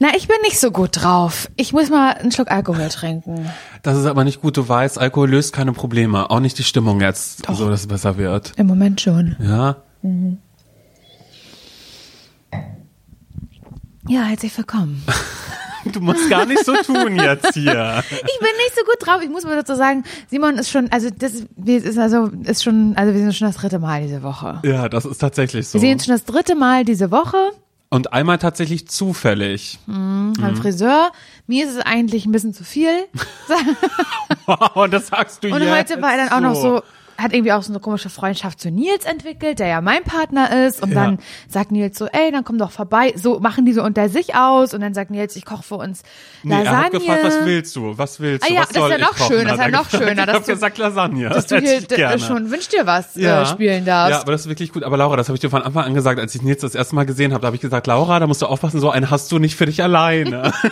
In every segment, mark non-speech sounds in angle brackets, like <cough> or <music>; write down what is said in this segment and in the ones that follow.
Na, ich bin nicht so gut drauf. Ich muss mal einen Schluck Alkohol trinken. Das ist aber nicht gut. Du weißt, Alkohol löst keine Probleme. Auch nicht die Stimmung jetzt, so dass es besser wird. Im Moment schon. Ja. Ja, herzlich willkommen. <laughs> Du musst gar nicht so tun jetzt hier. <laughs> Ich bin nicht so gut drauf. Ich muss mal dazu sagen, Simon ist schon, also das ist also ist schon, also wir sind schon das dritte Mal diese Woche. Ja, das ist tatsächlich so. Wir sehen uns schon das dritte Mal diese Woche Und einmal tatsächlich zufällig. beim Friseur. Mir ist es eigentlich ein bisschen zu viel. <laughs> Und das sagst du Und jetzt heute war er dann auch noch so, hat irgendwie auch so eine komische Freundschaft zu Nils entwickelt, der ja mein Partner ist. Und Ja. dann sagt Nils so, ey, dann komm doch vorbei. So machen die so unter sich aus. Und dann sagt Nils, ich koche für uns Nee, er Lasagne. hat gefragt, was willst du? Was willst du? Ah ja, was das ist ja noch kochen? schön, das ist ja noch schöner, <laughs> Ich dass hab du- gesagt Lasagne. dass du <laughs> hier ich gerne. d- schon wünsch dir was äh, spielen darfst. Ja, aber das ist wirklich gut. Aber Laura, das habe ich dir von Anfang an gesagt, als ich Nils das erste Mal gesehen habe, da habe ich gesagt, Laura, da musst du aufpassen, so einen hast du nicht für dich alleine. <laughs>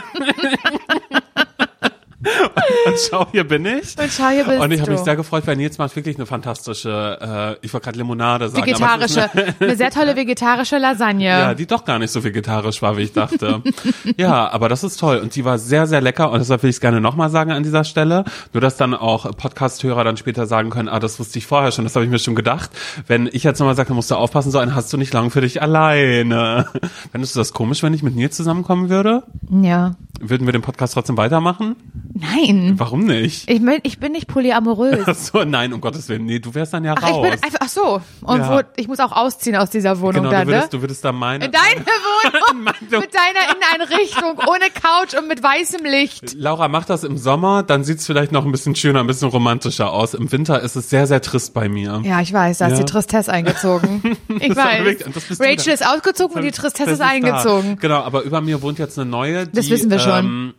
<laughs> Und schau, hier bin ich. Und schau, hier bist Und ich habe mich sehr gefreut, weil Nils macht wirklich eine fantastische, äh, ich wollte gerade Limonade sagen. Vegetarische, <laughs> eine sehr tolle vegetarische Lasagne. ja, die doch gar nicht so vegetarisch war, wie ich dachte. <laughs> ja, aber das ist toll. Und die war sehr, sehr lecker. Und deshalb will ich es gerne nochmal sagen an dieser Stelle. Nur, dass dann auch Podcast-Hörer dann später sagen können, ah, das wusste ich vorher schon, das habe ich mir schon gedacht. Wenn ich jetzt nochmal sage, musst du aufpassen, so einen hast du nicht lang für dich alleine. Fändest du das komisch, wenn ich mit Nils zusammenkommen würde? ja. Würden wir den Podcast trotzdem weitermachen? Nein. Warum nicht? Ich, mein, ich bin nicht polyamorös. Ach so, nein, um Gottes Willen. Nee, du wärst dann ja Ach, ich raus. bin einfach, ach so. Und Ja. wo, ich muss auch ausziehen aus dieser Wohnung genau, dann, du würdest, ne? du würdest da meine... In deine <laughs> Wohnung. Mit deiner Inneneinrichtung, ohne Couch und mit weißem Licht. Laura macht das im Sommer, dann sieht's vielleicht noch ein bisschen schöner, ein bisschen romantischer aus. Im Winter ist es sehr, sehr trist bei mir. Ja, ich weiß, da ist Ja. die Tristesse eingezogen. <laughs> Ich ist weiß. wirklich- Rachel ist ausgezogen und die Tristesse ist da. eingezogen. Genau, aber über mir wohnt jetzt eine neue, die, Das wissen wir schon. Ähm,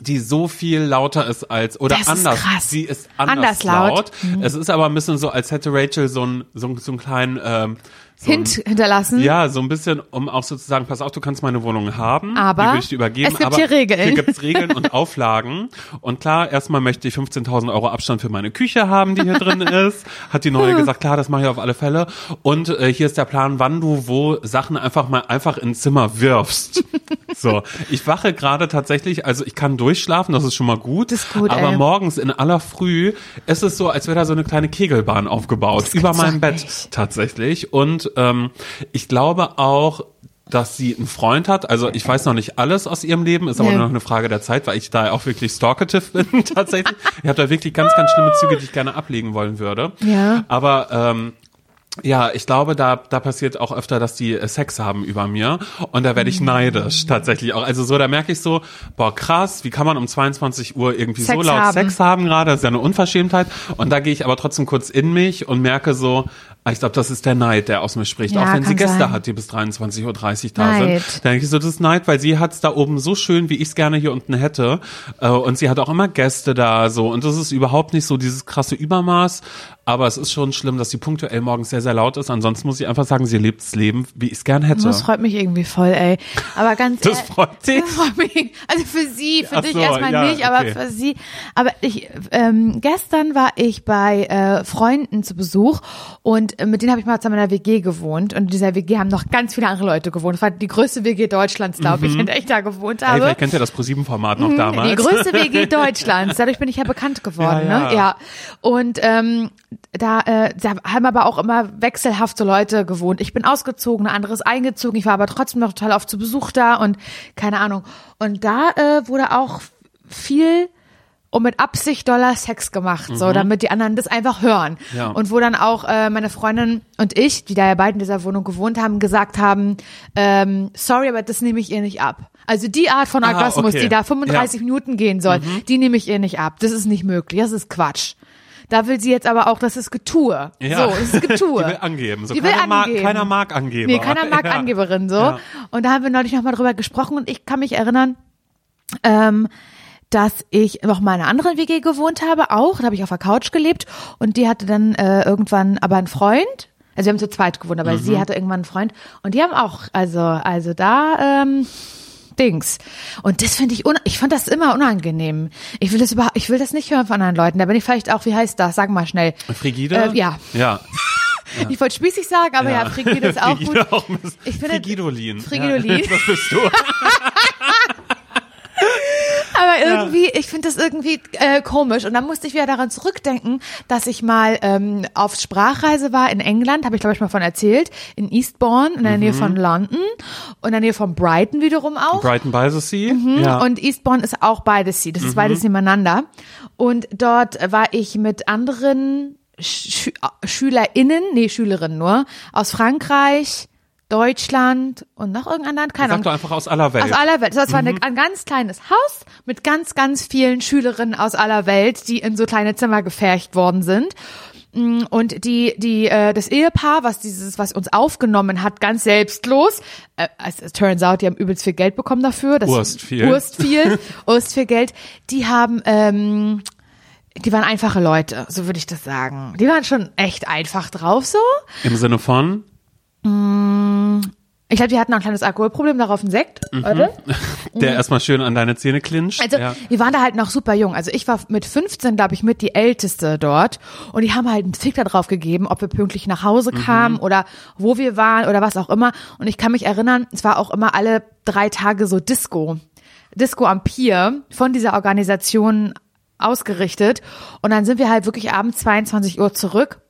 die so viel lauter ist als oder Das ist anders. krass. Sie ist anders, Anders laut. laut. Mhm. Es ist aber ein bisschen so, als hätte Rachel so einen so, so einen kleinen ähm, so Hint hinterlassen. Ja, so ein bisschen, um auch sozusagen, pass auf, du kannst meine Wohnung haben. Aber die würde ich dir übergeben. es gibt aber hier Regeln. Hier gibt's Regeln und <laughs> Auflagen. Und klar, erstmal möchte ich 15.000 Euro Abstand für meine Küche haben, die hier drin <laughs> ist. Hat die neue gesagt, klar, das mache ich auf alle Fälle. Und äh, hier ist der Plan, wann du wo Sachen einfach mal einfach ins Zimmer wirfst. <laughs> So, ich wache gerade tatsächlich, also ich kann durchschlafen, das ist schon mal gut. Das ist gut, aber ey. morgens in aller Früh ist es so, als wäre da so eine kleine Kegelbahn aufgebaut über meinem Bett nicht. tatsächlich. Und ähm, ich glaube auch, dass sie einen Freund hat. Also ich weiß noch nicht alles aus ihrem Leben, ist aber Nee. nur noch eine Frage der Zeit, weil ich da auch wirklich stalkative bin <laughs> tatsächlich. Ich habe da wirklich ganz, ganz schlimme Züge, die ich gerne ablegen wollen würde. Ja. Aber ähm, ja, ich glaube, da, da passiert auch öfter, dass die äh, Sex haben über mir. Und da werde ich neidisch tatsächlich auch. Also so, da merke ich so, boah, krass, wie kann man um 22 Uhr irgendwie so Sex laut haben. Sex haben gerade? Das ist ja eine Unverschämtheit. Und da gehe ich aber trotzdem kurz in mich und merke so, ich glaube, das ist der Neid, der aus mir spricht. Ja, auch wenn sie Gäste sein. hat, die bis 23.30 Uhr da sind. Dann denke ich so, das ist Neid, weil sie hat's da oben so schön, wie ich es gerne hier unten hätte. Äh, Und sie hat auch immer Gäste da so. Und das ist überhaupt nicht so dieses krasse Übermaß. Aber es ist schon schlimm, dass sie punktuell morgens sehr, sehr laut ist. Ansonsten muss ich einfach sagen, sie lebt das Leben, wie ich es gern hätte. Das freut mich irgendwie voll, ey. Aber ganz Das freut dich? Das freut mich. Also für sie, für Ach dich so, erstmal ja, nicht, aber okay. für sie. Aber ich, ähm, gestern war ich bei äh, Freunden zu Besuch und äh, mit denen habe ich mal zusammen in einer WG gewohnt. Und in dieser WG haben noch ganz viele andere Leute gewohnt. Das war die größte WG Deutschlands, glaube ich, in der ich da gewohnt Ey, habe. vielleicht kennt ihr das ProSieben-Format noch damals. Die größte WG Deutschlands. Dadurch bin ich ja bekannt geworden. Ja, <laughs> ja. Ne? ja. Und ähm, da, äh, da haben aber auch immer wechselhaft so Leute gewohnt. Ich bin ausgezogen, eine andere ist eingezogen. Ich war aber trotzdem noch total oft zu Besuch da und keine Ahnung. Und da äh, wurde auch viel und mit Absicht Dollar Sex gemacht, so damit die anderen das einfach hören. Mhm. Ja. Und wo dann auch äh, meine Freundin und ich, die da ja beide in dieser Wohnung gewohnt haben, gesagt haben, ähm, sorry, aber das nehme ich ihr nicht ab. Also die Art von Ah, Orgasmus, okay. die da 35 Minuten gehen soll, die nehme ich ihr nicht ab. Das ist nicht möglich, das ist Quatsch. Da will sie jetzt aber auch, das ist Getue. Ja. So, das ist Getue. <laughs> Die will angeben. So, Die will keiner, Mag, angeben. keiner mag Angeber. Nee, keiner mag <laughs> Ja. Angeberin so. Ja. Und da haben wir neulich nochmal drüber gesprochen und ich kann mich erinnern, ähm, dass ich noch mal in einer anderen WG gewohnt habe, auch. Da habe ich auf der Couch gelebt und die hatte dann äh, irgendwann aber einen Freund. Also wir haben zu zweit gewohnt, aber sie hatte irgendwann einen Freund und die haben auch, also also da ähm, Dings. Und das finde ich, ich fand das immer unangenehm. Ich will das überhaupt, ich will das nicht hören von anderen Leuten. Da bin ich vielleicht auch, wie heißt das? Sag mal schnell. Frigide? Äh, ja. Ja. <laughs> Ich wollte spießig sagen, aber ja, Frigide ist auch <laughs> gut. Frigide auch Ich finde- Frigidolin. Frigidolin. Ja, das bist du. <laughs> irgendwie, ich finde das irgendwie äh, komisch. Und dann musste ich wieder daran zurückdenken, dass ich mal ähm, auf Sprachreise war in England, habe ich glaube ich mal von erzählt, in Eastbourne, in der Nähe von London und in der Nähe von Brighton wiederum auch. Brighton by the Sea. Ja. Und Eastbourne ist auch by the Sea. Das ist beides nebeneinander. Und dort war ich mit anderen Schü SchülerInnen, nee, Schülerinnen nur, aus Frankreich, Deutschland und noch irgendein Land, keine Sag Ahnung. doch einfach aus aller Welt. Aus aller Welt. Das war eine, ein ganz kleines Haus mit ganz, ganz vielen Schülerinnen aus aller Welt, die in so kleine Zimmer gefercht worden sind. Mm, Und die, die, äh, das Ehepaar, was dieses, was uns aufgenommen hat, ganz selbstlos, äh, es, es turns out, die haben übelst viel Geld bekommen dafür. Das, Urst viel. Urst viel, <laughs> Urst viel Geld. Die haben, ähm, die waren einfache Leute, so würde ich das sagen. Die waren schon echt einfach drauf so. Im Sinne von, Ich glaube, die hatten auch ein kleines Alkoholproblem, darauf ein Sekt. Warte. <laughs> der erstmal schön an deine Zähne klinscht. Also ja. die waren da halt noch super jung. Also ich war mit 15, glaube ich, mit die Älteste dort. Und die haben halt einen Fick da drauf gegeben, ob wir pünktlich nach Hause kamen oder wo wir waren oder was auch immer. Und ich kann mich erinnern, es war auch immer alle drei Tage so Disco. Disco am Pier von dieser Organisation ausgerichtet. Und dann sind wir halt wirklich abends 22 Uhr zurück.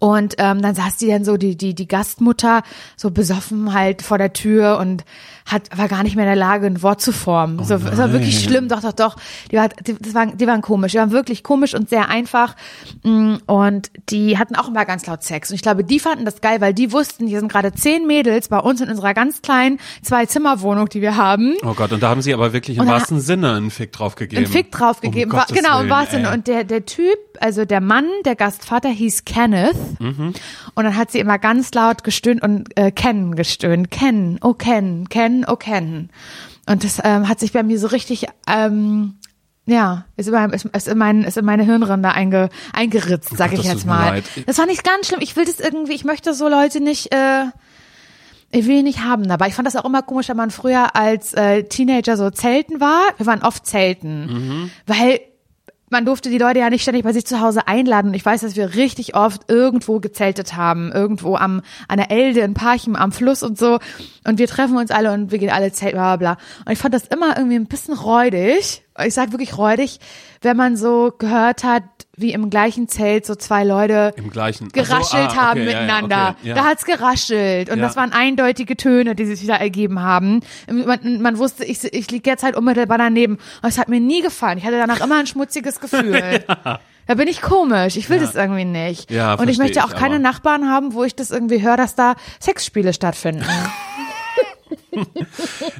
Und ähm, dann saß die dann so, die, die, die Gastmutter, so besoffen halt vor der Tür und hat, war gar nicht mehr in der Lage, ein Wort zu formen. so, das war wirklich schlimm, doch, doch, doch. Die, war, die, das waren, die waren komisch. Die waren wirklich komisch und sehr einfach. Mm, Und die hatten auch immer ganz laut Sex. Und ich glaube, die fanden das geil, weil die wussten, hier sind gerade zehn Mädels bei uns in unserer ganz kleinen Zwei-Zimmer-Wohnung, die wir haben. Oh Gott, und da haben sie aber wirklich im wahrsten Sinne einen Fick drauf gegeben. Einen Fick drauf gegeben. Um War- genau, im wahrsten Sinne. Und der, der Typ, also der Mann, der Gastvater hieß Kenneth. Mhm. Und dann hat sie immer ganz laut gestöhnt und äh, Ken gestöhnt. Ken, oh Ken, Ken, oh Ken. Und das ähm, hat sich bei mir so richtig, ähm, ja, ist in, mein, ist, in mein, ist in meine Hirnrinde einge, eingeritzt, sag Gott, ich jetzt mal. leid. Das war nicht ganz schlimm. Ich will das irgendwie, ich möchte so Leute nicht, äh, ich will ihn nicht haben. Aber ich fand das auch immer komisch, wenn man früher als äh, Teenager so zelten war. Wir waren oft zelten, Mhm. weil man durfte die Leute ja nicht ständig bei sich zu Hause einladen. Ich weiß, dass wir richtig oft irgendwo gezeltet haben, irgendwo am an der Elde in Parchim am Fluss und so. Und wir treffen uns alle und wir gehen alle zelten, bla bla bla. Und ich fand das immer irgendwie ein bisschen räudig. Ich sag wirklich räudig, wenn man so gehört hat, wie im gleichen Zelt so zwei Leute. Ach so, geraschelt ah, haben okay, ja, ja, miteinander. okay, ja. Da hat's geraschelt und Ja. das waren eindeutige Töne, die sich wieder ergeben haben. Man, man wusste, ich, ich liege jetzt halt unmittelbar daneben. Und es hat mir nie gefallen. Ich hatte danach immer ein schmutziges Gefühl. <laughs> Da bin ich komisch. Ich will das irgendwie nicht. Ja, und ich möchte auch ich, keine Nachbarn haben, wo ich das irgendwie höre, dass da Sexspiele stattfinden. <laughs>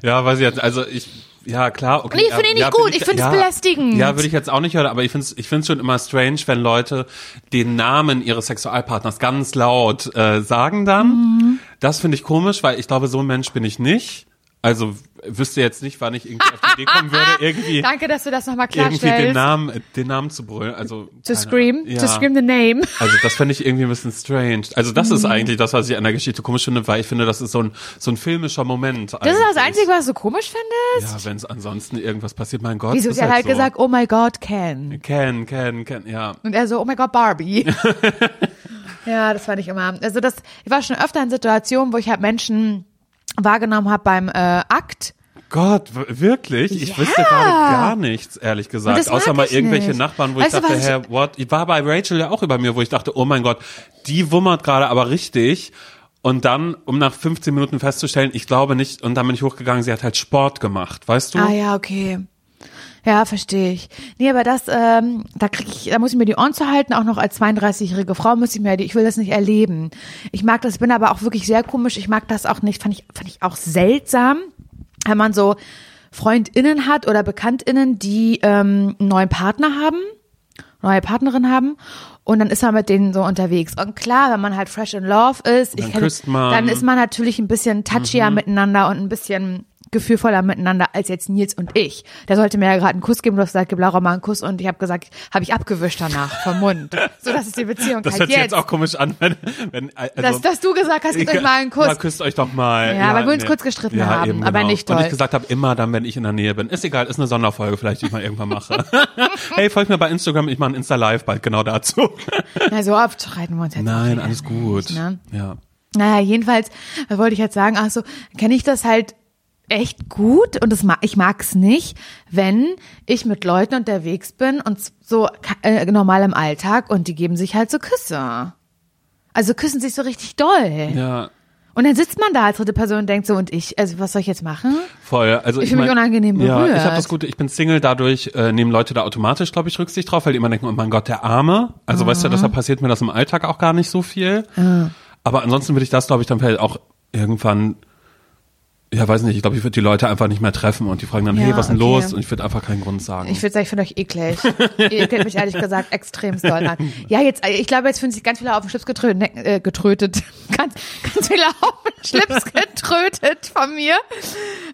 Ja, weiß ich jetzt, also ich, ja klar, okay. Nee, ich ja, finde ihn nicht ja, gut. find Ich finde es ja, belästigend. Ja, würde ich jetzt auch nicht hören, aber ich finde es ich find's schon immer strange, wenn Leute den Namen ihres Sexualpartners ganz laut äh, sagen dann. Mhm. Das finde ich komisch, weil ich glaube, so ein Mensch bin ich nicht. Also wüsste jetzt nicht, wann ich irgendwie auf die Idee kommen würde, <laughs> irgendwie, Danke, dass du das nochmal irgendwie den klarstellst. Namen, den Namen zu brüllen. Also To scream, ja. to scream the name. <laughs> Also das fände ich irgendwie ein bisschen strange. Also das Mhm. ist eigentlich das, was ich an der Geschichte komisch finde, weil ich finde, das ist so ein so ein filmischer Moment. Das ist das Einzige, was du komisch findest? Ja, wenn es ansonsten irgendwas passiert, mein Gott. Wieso? Sie hat halt so. gesagt, oh my God, Ken. Ken, Ken, Ken, ja. Und er so, oh my God, Barbie. <laughs> ja, das fand ich immer. Also das, ich war schon öfter in Situationen, wo ich halt Menschen wahrgenommen habe beim äh, Akt. Gott, wirklich? Ich Ja. wüsste gerade gar nichts, ehrlich gesagt. Außer mal irgendwelche nicht. Nachbarn, wo Weißt ich dachte, was Herr, what? Ich war bei Rachel ja auch über mir, wo ich dachte, oh mein Gott, die wummert gerade aber richtig. Und dann, um nach 15 Minuten festzustellen, ich glaube nicht, und dann bin ich hochgegangen, sie hat halt Sport gemacht, weißt du? Ah ja, okay. Ja, verstehe ich. Nee, aber das, ähm, da krieg ich, da muss ich mir die Ohren zu halten, auch noch als 32-jährige Frau muss ich mir, die- ich will das nicht erleben. Ich mag das, bin aber auch wirklich sehr komisch, ich mag das auch nicht, fand ich, fand ich auch seltsam, wenn man so FreundInnen hat oder BekanntInnen, die ähm, einen neuen Partner haben, neue Partnerin haben und dann ist man mit denen so unterwegs. Und klar, wenn man halt fresh in love ist, ich Dann man. dann ist man natürlich ein bisschen touchier miteinander und ein bisschen gefühlvoller miteinander als jetzt Nils und ich. Der sollte mir ja gerade einen Kuss geben, du hast gesagt, gib Laura mal einen Kuss und ich habe gesagt, habe ich abgewischt danach vom Mund. So, das ist die Beziehung das halt hört sich jetzt. jetzt auch komisch an, wenn, wenn also, dass, dass du gesagt hast, gib euch mal einen Ja, Kuss. küsst euch doch mal. Ja, weil wir uns kurz gestritten haben, aber nicht Und doll. ich gesagt habe, immer dann, wenn ich in der Nähe bin. Ist egal, ist eine Sonderfolge vielleicht, die ich mal irgendwann mache. <laughs> hey, folgt mir bei Instagram, ich mache ein Insta-Live bald genau dazu. <laughs> Na, so oft streiten wir uns jetzt Nein, alles gut. nicht, ne? Ja. Naja, jedenfalls wollte ich jetzt sagen, ach so, kenne ich das halt, echt gut und das mag, ich mag's nicht, wenn ich mit Leuten unterwegs bin und so äh, normal im Alltag und die geben sich halt so Küsse. Also küssen sich so richtig doll. Ja. Und dann sitzt man da als dritte Person und denkt so, und ich, also was soll ich jetzt machen? Voll. Also Ich ich, fühle mich unangenehm berührt. Ja, ich habe das Gute, ich bin Single, dadurch äh, nehmen Leute da automatisch, glaube ich, Rücksicht drauf, weil die immer denken, oh mein Gott, der Arme. Also weißt du, Mhm. deshalb passiert mir das im Alltag auch gar nicht so viel. Aber ansonsten würde ich das, glaube ich, dann vielleicht auch irgendwann, ja, weiß nicht, ich glaube, ich würde die Leute einfach nicht mehr treffen und die fragen dann, Ja, hey, was ist denn okay. los? Und ich würde einfach keinen Grund sagen. Ich würde sagen, ich finde euch eklig. Ihr ekelt mich ehrlich gesagt extrem doll an. Ja, jetzt, ich glaube, jetzt fühlen sich ganz viele auf den Schlips getrötet, äh, getrötet. <laughs> Ganz, ganz viele auf den Schlips getrötet von mir.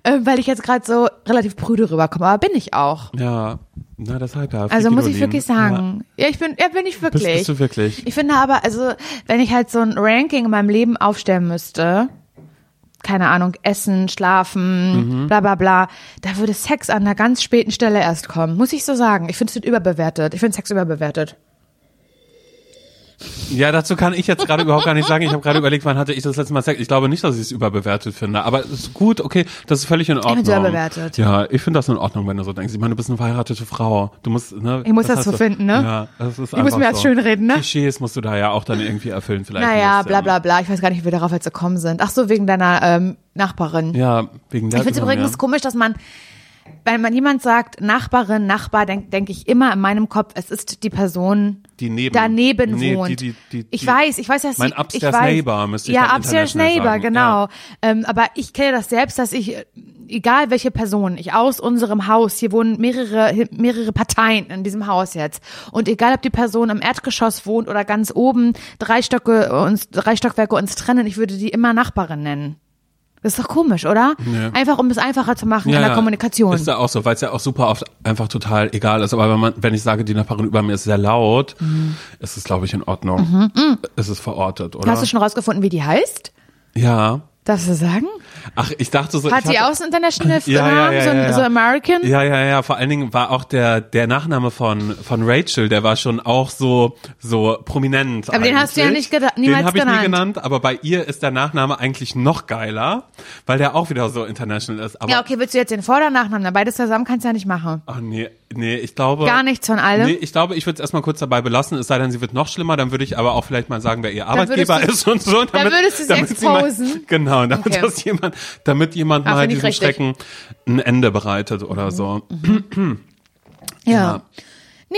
Äh, weil ich jetzt gerade so relativ prüde rüberkomme. Aber bin ich auch. ja, na deshalb ja. Also muss ich wirklich sagen. Ja, ich bin, ja, bin ich Ja. wirklich. Bist, bist du wirklich? Ich finde aber, also, wenn ich halt so ein Ranking in meinem Leben aufstellen müsste, keine Ahnung, Essen, Schlafen, Mhm. bla bla bla, da würde Sex an einer ganz späten Stelle erst kommen. Muss ich so sagen. Ich finde es überbewertet. Ich finde Sex überbewertet. Ja, dazu kann ich jetzt gerade überhaupt gar nicht sagen. Ich habe gerade überlegt, wann hatte ich das letzte Mal Sex. Ich glaube nicht, dass ich es überbewertet finde. Aber es ist gut, okay, das ist völlig in Ordnung. find's überbewertet. Ja, ich finde das in Ordnung, wenn du so denkst. Ich meine, du bist eine verheiratete Frau. Du musst, ne? Ich muss das so finden, ne? Ja, das ist Ich muss mir das so. schönreden, ne? Klischees musst du da ja auch dann irgendwie erfüllen vielleicht. Naja, bla bla bla. Ich weiß gar nicht, wie wir darauf jetzt gekommen sind. Ach so, wegen deiner ähm, Nachbarin. Ja, wegen der Ich finde es übrigens komisch, dass man, wenn man jemand sagt, Nachbarin, Nachbar, denke denk ich immer in meinem Kopf, es ist die Person, Die neben- daneben nee, wohnt. die- die- die- ich die- weiß, ich weiß, dass Mein ich, upstairs ich weiß, neighbor müsste ich Ja, upstairs neighbor, sagen, genau. ja. Ähm, aber ich kenne das selbst, dass ich, egal welche Person, ich aus unserem Haus, hier wohnen mehrere, mehrere Parteien in diesem Haus jetzt. Und egal, ob die Person im Erdgeschoss wohnt oder ganz oben, drei Stocke uns, drei Stockwerke uns trennen, ich würde die immer Nachbarin nennen. Das ist doch komisch, oder? Nee. Einfach, um es einfacher zu machen in der Kommunikation. Ist ja auch so, weil es ja auch super oft einfach total egal ist. Aber wenn man, wenn ich sage, die Nachbarin über mir ist sehr laut, ist es, glaube ich, in Ordnung. Ist es verortet, oder? Mhm. Hast du schon rausgefunden, wie die heißt? ja. Darfst du sagen? Ach, ich dachte so. Hat sie auch so international <laughs> Ja, ja, Namen, ja, so, ein- ja, so American? Ja, ja, ja. Vor allen Dingen war auch der der Nachname von von Rachel, der war schon auch so so prominent. Aber den hast du ja eigentlich. nicht niemals Den habe ich nie genannt. genannt. Aber bei ihr ist der Nachname eigentlich noch geiler, weil der auch wieder so international ist. Aber Ja, okay, willst du jetzt den Vor- oder Nachnamen? Beides zusammen kannst du ja nicht machen. Ach nee, nee, ich glaube. Gar nichts von allem? Nee, ich glaube, ich würde es erstmal kurz dabei belassen, es sei denn, sie wird noch schlimmer, dann würde ich aber auch vielleicht mal sagen, wer ihr Arbeitgeber du- ist und so. Damit, würdest du sie damit sie mal, exposen? Genau, damit Okay. das jemand, damit jemand Ah, mal richtig. Schrecken ein Ende bereitet oder so. <clears throat> Ja. Ja.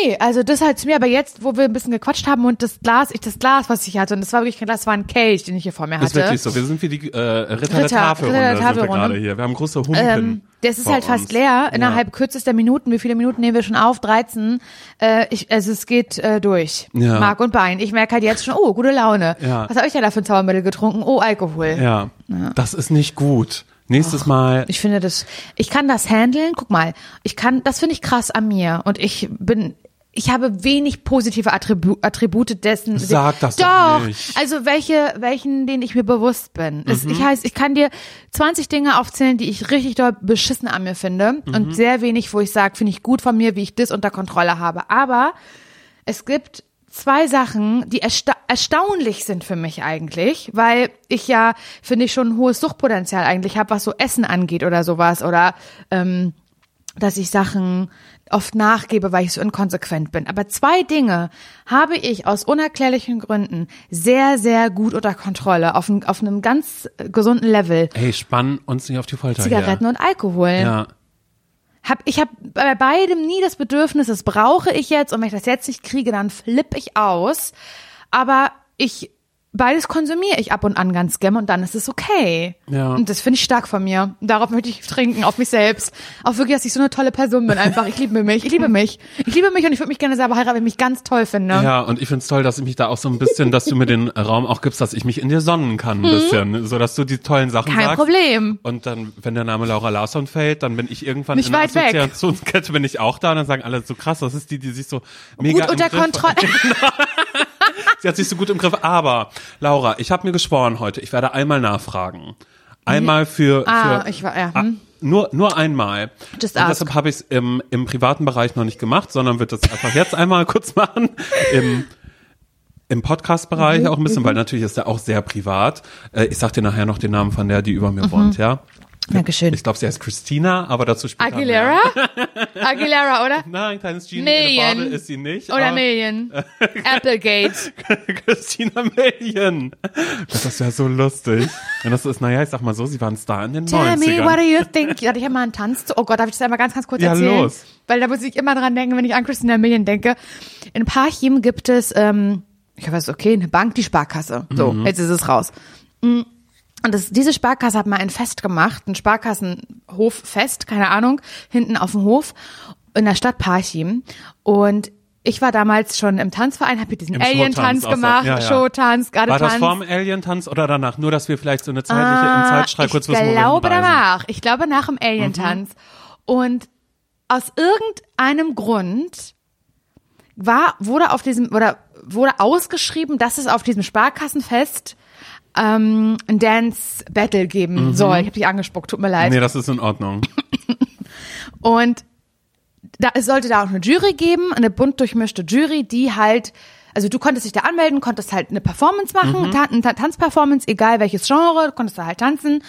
Nee, also das halt zu mir, aber jetzt, wo wir ein bisschen gequatscht haben und das Glas, ich das Glas, was ich hatte, und das war wirklich kein Glas, das war ein Kelch, den ich hier vor mir Ist hatte. wirklich so. Wir sind wie die äh, Ritter, der Ritter- Tafelrunde, Ritter der Tafelrunde. gerade hier. Wir haben große Humpen. Ähm, das ist halt fast uns. leer, innerhalb Ja. kürzester Minuten. Wie viele Minuten nehmen wir schon auf? 13. Äh, ich, also es geht äh, durch. Ja. Mark und Bein. Ich merke halt jetzt schon, oh, gute Laune. Ja. Was habe ich denn da für ein Zaubermittel getrunken? Oh, Alkohol. Ja. das ist nicht gut. Nächstes Mal Ich finde das, ich kann das handeln. Guck mal, ich kann, das finde ich krass an mir. Und ich bin, ich habe wenig positive Attribu Attribute dessen. Sag das doch doch nicht. Also welche, welchen, denen ich mir bewusst bin. Es, Mhm. ich heißt, ich kann dir 20 Dinge aufzählen, die ich richtig doll beschissen an mir finde. Mhm. Und sehr wenig, wo ich sage, finde ich gut von mir, wie ich das unter Kontrolle habe. Aber es gibt zwei Sachen, die ersta erstaunlich sind für mich eigentlich, weil ich ja, finde ich, schon ein hohes Suchtpotenzial eigentlich habe, was so Essen angeht oder sowas. Oder ähm, dass ich Sachen oft nachgebe, weil ich so inkonsequent bin. Aber zwei Dinge habe ich aus unerklärlichen Gründen sehr, sehr gut unter Kontrolle, auf, einem- auf einem ganz gesunden Level. Ey, spann uns nicht auf die Folter Zigaretten hier. und Alkohol. Ja. Hab, ich habe bei beidem nie das Bedürfnis, das brauche ich jetzt und wenn ich das jetzt nicht kriege, dann flippe ich aus. Aber ich, beides konsumiere ich ab und an ganz gern und dann ist es okay. Ja. Und das finde ich stark von mir. Darauf möchte ich trinken, auf mich selbst. Auch wirklich, dass ich so eine tolle Person bin einfach. Ich liebe mich, ich liebe mich. Ich liebe mich und ich würde mich gerne selber heiraten, wenn ich mich ganz toll finde. Ja, und ich find's toll, dass ich mich da auch so ein bisschen, dass du mir den Raum auch gibst, dass ich mich in dir sonnen kann, ein bisschen, so dass du die tollen Sachen Mhm. Kein sagst. Problem. Und dann, wenn der Name Laura Larsson fällt, dann bin ich irgendwann Nicht in der weit. Assoziationskette, bin ich auch da und dann sagen alle so krass, das ist die, die sich so mega Gut unter Kontrolle. <laughs> Sie hat sich so gut im Griff. Aber Laura, ich habe mir geschworen heute, ich werde einmal nachfragen. Einmal für, Ah, für ich war- ja, Ah, hm. nur nur einmal. Just und ask. deshalb habe ich es im, im privaten Bereich noch nicht gemacht, sondern wird das einfach jetzt einmal <laughs> kurz machen. Im im Podcast-Bereich Mhm, auch ein bisschen, weil natürlich ist er auch sehr privat. Äh, ich sag dir nachher noch den Namen von der, die über mir Mhm. wohnt, ja. Dankeschön. Ich glaube, sie heißt Christina, aber dazu später Aguilera? Aguilera, oder? <laughs> Nein, kleines Genie Million. ist sie nicht. Oder Million. <laughs> Applegate. <laughs> Christina Million. Das ist ja so lustig. Und das ist, naja, ich sag mal so, sie war ein Star in den Tell 90ern. me, what do you think? Ja, ich habe mal einen Tanz zu. Oh Gott, darf ich das einmal ganz, ganz kurz Ja, erzählen? los. Weil da muss ich immer dran denken, wenn ich an Christina Million denke. In Parchim gibt es, ähm, ich weiß, okay, eine Bank, die Sparkasse. So, Mhm. jetzt ist es raus. Mm. Und das, diese Sparkasse hat mal ein Fest gemacht, ein Sparkassenhoffest, keine Ahnung, hinten auf dem Hof in der Stadt Parchim. Und ich war damals schon im Tanzverein, habe diesen Alien-Tanz gemacht, Ja, ja. Showtanz, War das vorm Alien-Tanz oder danach? Nur, dass wir vielleicht so eine zeitliche, im Ah, Zeitstrahl kurz wissen, Ich glaube danach. Ich glaube nach dem Alien-Tanz. Und aus irgendeinem Grund war, wurde auf diesem, oder wurde ausgeschrieben, dass es auf diesem Sparkassenfest ähm, ein Dance Battle geben soll. Ich habe dich angespuckt, tut mir leid. Nee, das ist in Ordnung. <laughs> Und da, es sollte da auch eine Jury geben, eine bunt durchmischte Jury, die halt, also du konntest dich da anmelden, konntest halt eine Performance machen, Ta eine Ta- Tanzperformance, egal welches Genre, du konntest da halt tanzen.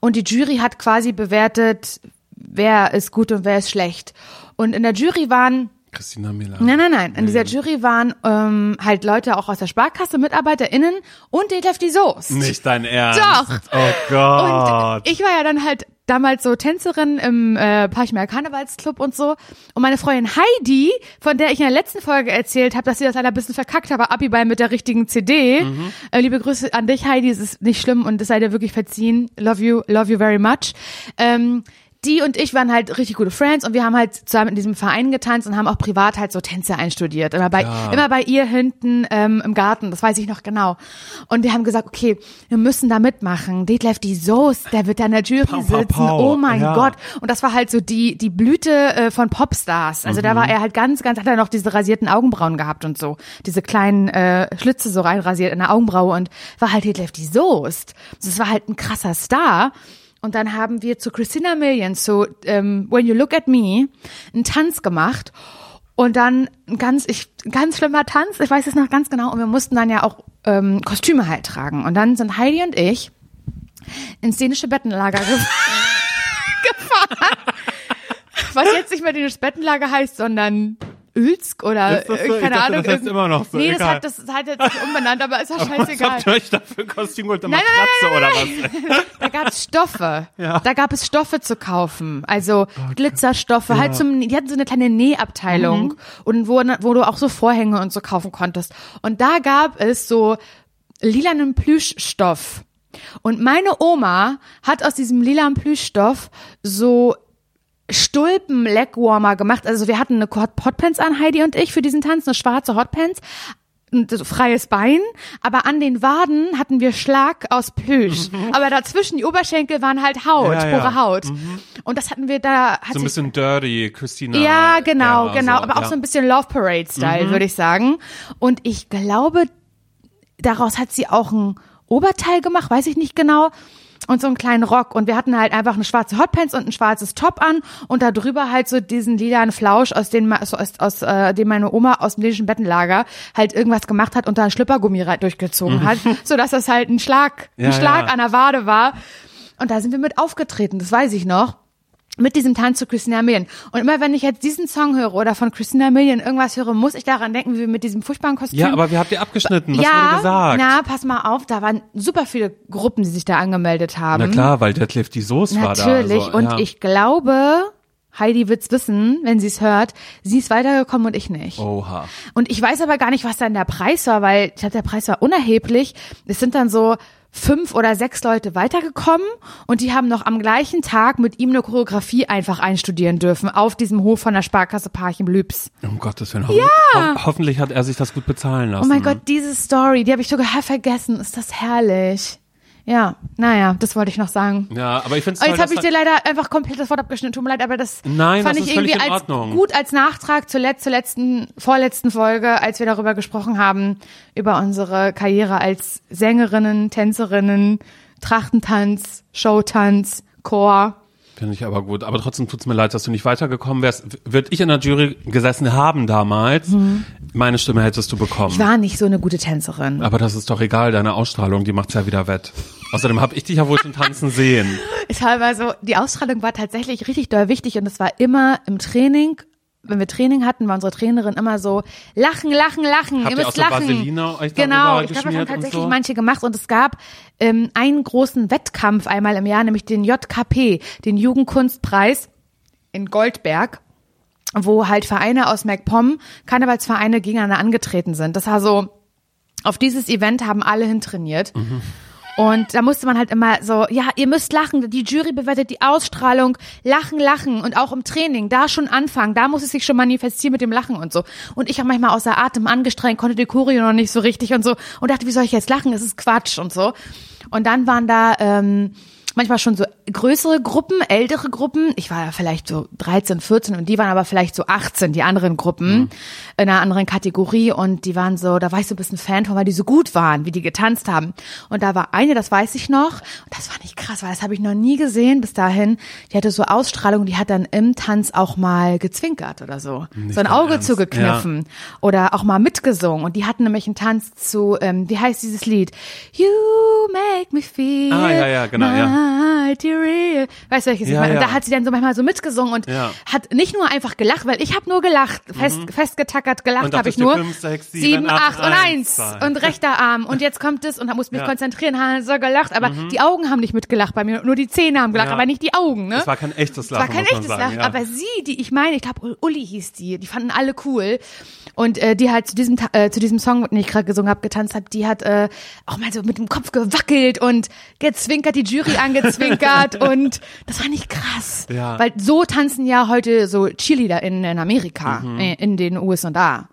Und die Jury hat quasi bewertet, wer ist gut und wer ist schlecht. Und in der Jury waren Christina Miller. Nein, nein, nein. In dieser Jury waren ähm, halt Leute auch aus der Sparkasse, MitarbeiterInnen und Detlef die Soest. Nicht dein Ernst. Doch. Oh Gott. Und ich war ja dann halt damals so Tänzerin im äh, Parchmer Karnevalsclub und so. Und meine Freundin Heidi, von der ich in der letzten Folge erzählt habe, dass sie das leider ein bisschen verkackt habe, Abiball mit der richtigen CD. Mhm. Äh, liebe Grüße an dich, Heidi. Es ist nicht schlimm und es sei dir wirklich verziehen. Love you, love you very much. Ähm, die und ich waren halt richtig gute Friends und wir haben halt zusammen in diesem Verein getanzt und haben auch privat halt so Tänze einstudiert. Immer bei, immer bei ihr hinten ähm, im Garten, das weiß ich noch genau. Und die haben gesagt, okay, wir müssen da mitmachen. Detlef die Soße, der wird da in der Jury pau, sitzen. pau. Oh mein Ja. Gott. Und das war halt so die, die Blüte äh, von Popstars. Also Mhm. da war er halt ganz, ganz, hat er noch diese rasierten Augenbrauen gehabt und so. Diese kleinen äh, Schlitze so reinrasiert in der Augenbraue und war halt Detlef die Soest. Das war halt ein krasser Star. Und dann haben wir zu Christina Millions, so ähm, When You Look at Me, einen Tanz gemacht. Und dann ein ganz, ich, ein ganz schlimmer Tanz, ich weiß es noch ganz genau. Und wir mussten dann ja auch ähm, Kostüme halt tragen. Und dann sind Heidi und ich ins dänische Bettenlager ge <laughs> gefahren. Was jetzt nicht mehr dänisches Bettenlager heißt, sondern Ülsk oder so? keine dachte, Ahnung. das heißt immer noch so, Nee, das hat, das hat jetzt nicht umbenannt, aber ist ja Was scheißegal. habt ihr euch da für ein Kostüm geholt? Eine Nein, nein, Matratze oder was? Da gab es Stoffe. Ja. Da gab es Stoffe zu kaufen. Also Glitzerstoffe, halt zum, die hatten so eine kleine Nähabteilung Mhm. und wo, wo du auch so Vorhänge und so kaufen konntest. Und da gab es so lilanen Plüschstoff. Und meine Oma hat aus diesem lilanen Plüschstoff so Stulpen Legwarmer gemacht. Also wir hatten eine Hot- Hotpants an, Heidi und ich, für diesen Tanz, eine schwarze Hotpants. Freies Bein, aber an den Waden hatten wir Schlag aus Plüsch. Aber dazwischen die Oberschenkel waren halt Haut, Mhm. Ja, ja. pure Haut. Und das hatten wir da. Hat So ein bisschen dirty, Christina. ja, genau, Ja, genau. so, aber auch. Mhm. so ein bisschen Love Parade-Style, würde ich sagen. Und ich glaube, daraus hat sie auch ein Oberteil gemacht, weiß ich nicht genau. Und so einen kleinen Rock. Und wir hatten halt einfach eine schwarze Hotpants und ein schwarzes Top an und da drüber halt so diesen lilanen Flausch, aus dem, aus, aus, aus äh, dem meine Oma aus dem dänischen Bettenlager halt irgendwas gemacht hat und da ein Schlüppergummi durchgezogen hat, <laughs> so dass das halt ein Schlag, ein Ja, Schlag ja. an der Wade war. Und da sind wir mit aufgetreten, das weiß ich noch mit diesem Tanz zu Christina Million. Und immer wenn ich jetzt diesen Song höre oder von Christina Million irgendwas höre, muss ich daran denken, wie wir mit diesem furchtbaren Kostüm. Ja, aber wie habt ihr abgeschnitten? Was ja, wurde gesagt? na, pass mal auf, da waren super viele Gruppen, die sich da angemeldet haben. Na klar, weil Detlef die Soße war da. Natürlich. Also, und ja. ich glaube, Heidi wird's wissen, wenn sie es hört, sie ist weitergekommen und ich nicht. Oha. Und ich weiß aber gar nicht, was dann der Preis war, weil ich glaube, der Preis war unerheblich. Es sind dann so fünf oder sechs Leute weitergekommen und die haben noch am gleichen Tag mit ihm eine Choreografie einfach einstudieren dürfen auf diesem Hof von der Sparkasse Parchim Lübs. Um Gottes Willen. Hoffentlich, ho hoffentlich hat er sich das gut bezahlen lassen. Oh mein Gott, diese Story, die habe ich sogar vergessen. Ist das herrlich. Ja, naja, das wollte ich noch sagen. Ja, aber ich finde es jetzt habe ich dir leider einfach komplett das Wort abgeschnitten. Tut mir leid, aber das Nein, fand das ich irgendwie als gut als Nachtrag zur, letz, zur letzten, vorletzten Folge, als wir darüber gesprochen haben, über unsere Karriere als Sängerinnen, Tänzerinnen, Trachtentanz, Showtanz, Chor. Finde ich aber gut. Aber trotzdem tut's mir leid, dass du nicht weitergekommen wärst. Würde ich in der Jury gesessen haben damals, meine Stimme hättest du bekommen. Mhm. Ich war nicht so eine gute Tänzerin. aber das ist doch egal, deine Ausstrahlung, die macht's ja wieder wett. Außerdem habe ich dich ja wohl schon tanzen sehen. Es war aber so, die Ausstrahlung war tatsächlich richtig doll wichtig und es war immer im Training wenn wir Training hatten, war unsere Trainerin immer so, lachen, lachen, lachen, Habt ihr ihr müsst auch so lachen. Vaseline euch genau, ich glaube, das haben tatsächlich so? manche gemacht und es gab ähm, einen großen Wettkampf einmal im Jahr, nämlich den JKP, den Jugendkunstpreis in Goldberg wo halt Vereine aus MacPom, Karnevalsvereine gegeneinander angetreten sind. Das war so, auf dieses Event haben alle hintrainiert. Und da musste man halt immer so, ja, ihr müsst lachen, die Jury bewertet die Ausstrahlung, lachen, lachen und auch im Training, da schon anfangen, da muss es sich schon manifestieren mit dem Lachen und so. Und ich habe manchmal außer Atem angestrengt, konnte die Choreo noch nicht so richtig und so und dachte, wie soll ich jetzt lachen, es ist Quatsch und so. Und dann waren da ähm, manchmal schon so größere Gruppen, ältere Gruppen. Ich war ja vielleicht so 13, 14 und die waren aber vielleicht so 18, die anderen Gruppen in einer anderen Kategorie und die waren so, da war ich so ein bisschen Fan von, weil die so gut waren, wie die getanzt haben. Und da war eine, das weiß ich noch, und das fand ich krass, weil das habe ich noch nie gesehen bis dahin. Die hatte so Ausstrahlung, die hat dann im Tanz auch mal gezwinkert oder so. so ein Auge Ernst. zugekniffen oder auch mal mitgesungen. Und die hatten nämlich einen Tanz zu, ähm, wie heißt dieses Lied? You make me feel Ah, ja, ja, genau, ja. Mighty real. Weißt du, welches Ja, ich meine? Und ja. da hat sie dann so manchmal so mitgesungen und Ja. hat nicht nur einfach gelacht, weil ich habe nur gelacht, fest, festgetackert gelacht habe ich nur. ich, fünf, sechs, sieben, sieben, acht, acht und eins, eins zwei. und rechter Arm und jetzt kommt es und da muss mich konzentrieren, ha, so gelacht, aber die Augen haben nicht mitgelacht bei mir, nur die Zähne haben gelacht, aber nicht die Augen, ne? Es war kein echtes Es Lachen, war kein echtes sagen. Lachen, aber sie, die ich meine, ich glaube Uli hieß die, die fanden alle cool und äh, die halt zu diesem äh, zu diesem Song, den ich gerade gesungen habe, getanzt hat, die hat äh, auch mal so mit dem Kopf gewackelt und gezwinkert, die Jury angezwinkert <laughs> und das fand ich krass, Ja. weil so tanzen ja heute so Cheerleader in, in Amerika, Mhm. äh, in den USA.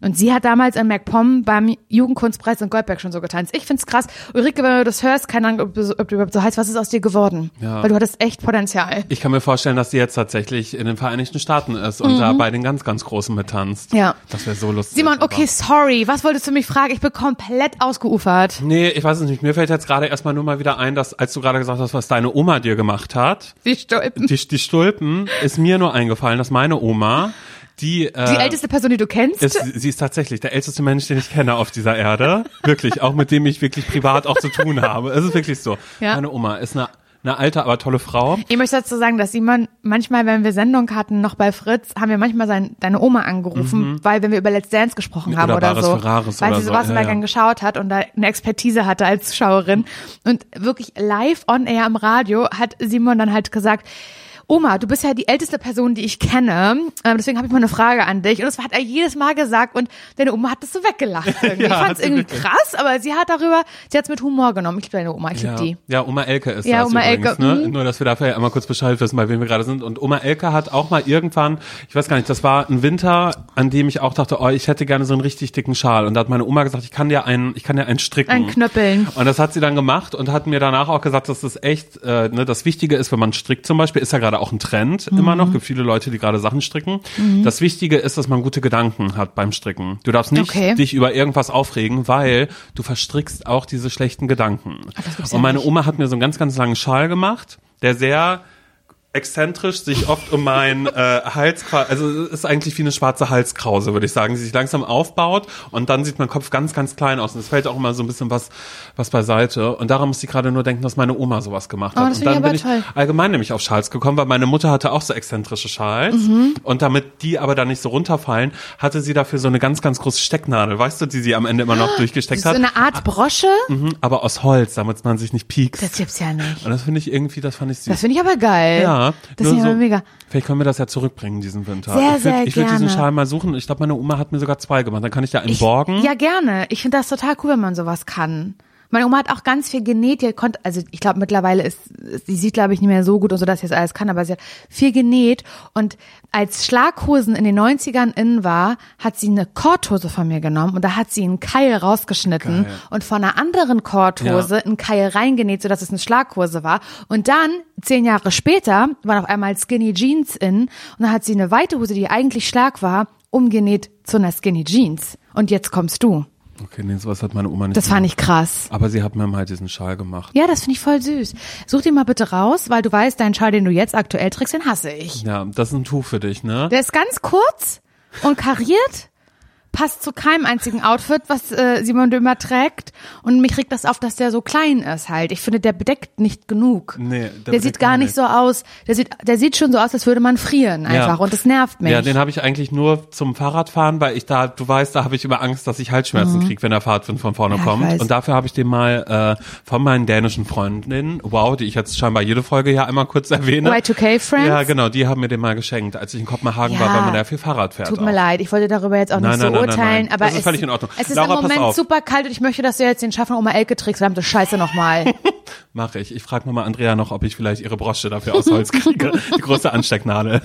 Und sie hat damals in MacPom beim Jugendkunstpreis in Goldberg schon so getanzt. Ich find's krass. Ulrike, wenn du das hörst, keine Ahnung, ob du, ob du überhaupt so heißt, was ist aus dir geworden? Ja. Weil du hattest echt Potenzial. Ich kann mir vorstellen, dass sie jetzt tatsächlich in den Vereinigten Staaten ist und da bei den ganz, ganz Großen mittanzt. Mhm. Ja. Das wäre so lustig. Simon, okay, sorry. Was wolltest du mich fragen? Ich bin komplett ausgeufert. Nee, ich weiß es nicht. Mir fällt jetzt gerade erstmal nur mal wieder ein, dass, als du gerade gesagt hast, was deine Oma dir gemacht hat, Wie stolpen. die, die Stulpen, ist mir nur eingefallen, dass meine Oma, die, äh, Die älteste Person, die du kennst? ist, sie ist tatsächlich der älteste Mensch, den ich kenne auf dieser Erde. Wirklich, auch mit dem ich wirklich privat auch zu tun habe. Es ist wirklich so. Ja. Meine Oma ist eine, eine alte, aber tolle Frau. ich möchte dazu sagen, dass Simon manchmal, wenn wir Sendung hatten, noch bei Fritz, haben wir manchmal sein, deine Oma angerufen, weil wenn wir über Let's Dance gesprochen haben Mhm. Oder oder, Bares so, für Rares weil oder sie so, sowas ja, immer ja. gern geschaut hat und da eine Expertise hatte als Zuschauerin und wirklich live on air am Radio hat Simon dann halt gesagt, Oma, du bist ja die älteste Person, die ich kenne. Ähm, deswegen habe ich mal eine Frage an dich. Und das hat er jedes Mal gesagt und deine Oma hat das so weggelacht. <laughs> Irgendwie. Ja, ich fand es irgendwie wirklich. krass, aber sie hat darüber, sie hat es mit Humor genommen. Ich liebe deine Oma, ich Ja, liebe die. ja, Oma Elke ist Ja, das Oma übrigens, Elke, ne? mhm. Nur, dass wir dafür ja einmal kurz Bescheid wissen, bei wem wir gerade sind. Und Oma Elke hat auch mal irgendwann, ich weiß gar nicht, das war ein Winter, an dem ich auch dachte, oh, ich hätte gerne so einen richtig dicken Schal. Und da hat meine Oma gesagt, ich kann dir einen, ich kann dir einen stricken. Ein Knöppeln. Und das hat sie dann gemacht und hat mir danach auch gesagt, dass das echt, äh, ne, das Wichtige ist, wenn man strickt zum Beispiel, ist ja gerade auch ein Trend immer Mhm. noch, gibt viele Leute, die gerade Sachen stricken. Das Wichtige ist, dass man gute Gedanken hat beim Stricken. Du darfst nicht Okay. dich über irgendwas aufregen, weil du verstrickst auch diese schlechten Gedanken. und meine. Oma hat mir so einen ganz, ganz langen Schal gemacht, der sehr exzentrisch sich oft um meinen äh, Hals, also es ist eigentlich wie eine schwarze Halskrause, würde ich sagen, die sich langsam aufbaut und dann sieht mein Kopf ganz, ganz klein aus und es fällt auch immer so ein bisschen was, was beiseite und daran muss ich gerade nur denken, dass meine Oma sowas gemacht hat. Oh, das und dann bin ich toll. allgemein nämlich auf Schals gekommen, weil meine Mutter hatte auch so exzentrische Schals Mhm. und damit die aber dann nicht so runterfallen, hatte sie dafür so eine ganz, ganz große Stecknadel, weißt du, die sie am Ende immer noch durchgesteckt So hat, eine Art Brosche? mhm, aber aus Holz, damit man sich nicht piekst. Das gibt's ja nicht. und das finde ich irgendwie, das fand ich süß. Das finde ich aber geil. Ja, Das nur finde ich aber so- mega. Vielleicht können wir das ja zurückbringen diesen Winter. Sehr, ich würd, sehr Ich würde diesen. Schal mal suchen. Ich glaube, meine Oma hat mir sogar zwei gemacht. Dann kann ich da einen borgen. Ja, gerne. Ich finde das total cool, wenn man sowas kann. Meine Oma hat auch ganz viel genäht. Die konnte, also ich glaube mittlerweile ist, sie sieht glaube ich nicht mehr so gut und so, dass sie das alles kann, aber sie hat viel genäht. Und als Schlaghosen in den 90ern in war, hat sie eine Korthose von mir genommen und da hat sie einen Keil rausgeschnitten Geil. und von einer anderen Korthose Ja. einen Keil reingenäht, sodass es eine Schlaghose war. Und dann, zehn Jahre später, waren auf einmal Skinny Jeans in und dann hat sie eine weite Hose, die eigentlich Schlag war, umgenäht zu einer Skinny Jeans. Und jetzt kommst du. Okay, nee, sowas hat meine Oma nicht Das fand gemacht. ich krass. Aber sie hat mir mal diesen Schal gemacht. Ja, das finde ich voll süß. Such den mal bitte raus, weil du weißt, deinen Schal, den du jetzt aktuell trägst, den hasse ich. Ja, das ist ein Tuch für dich, ne? Der ist ganz kurz und kariert, passt zu keinem einzigen Outfit, was äh, Simon Dömer trägt. Und mich regt das auf, dass der so klein ist halt. Ich finde, der bedeckt nicht genug. Nee, der der, sieht gar nicht so aus. Der sieht, der sieht schon so aus, als würde man frieren einfach. Und das nervt mich. Ja, den habe ich eigentlich nur zum Fahrradfahren, weil ich da, du weißt, da habe ich immer Angst, dass ich Halsschmerzen krieg, wenn der Fahrtwind von vorne Mhm. Ja, kommt. Und dafür habe ich den mal äh, von meinen dänischen Freundinnen, wow, die ich jetzt scheinbar jede Folge ja einmal kurz erwähne. Y2K-Friends? Ja, genau, die haben mir den mal geschenkt, als ich in Kopenhagen Ja. war, weil man da viel Fahrrad fährt. Tut auch. mir leid, ich wollte darüber jetzt auch Nein, nicht nein, so nein, nein, aber Das ist es, völlig in Ordnung. es ist Laura, im Moment super kalt und ich möchte, dass du jetzt den Schaffner Oma Elke trägst, verdammte Scheiße nochmal. <laughs> Mache ich. Ich frage nochmal Andrea noch, ob ich vielleicht ihre Brosche dafür aus Holz kriege. <laughs> Die große Anstecknadel.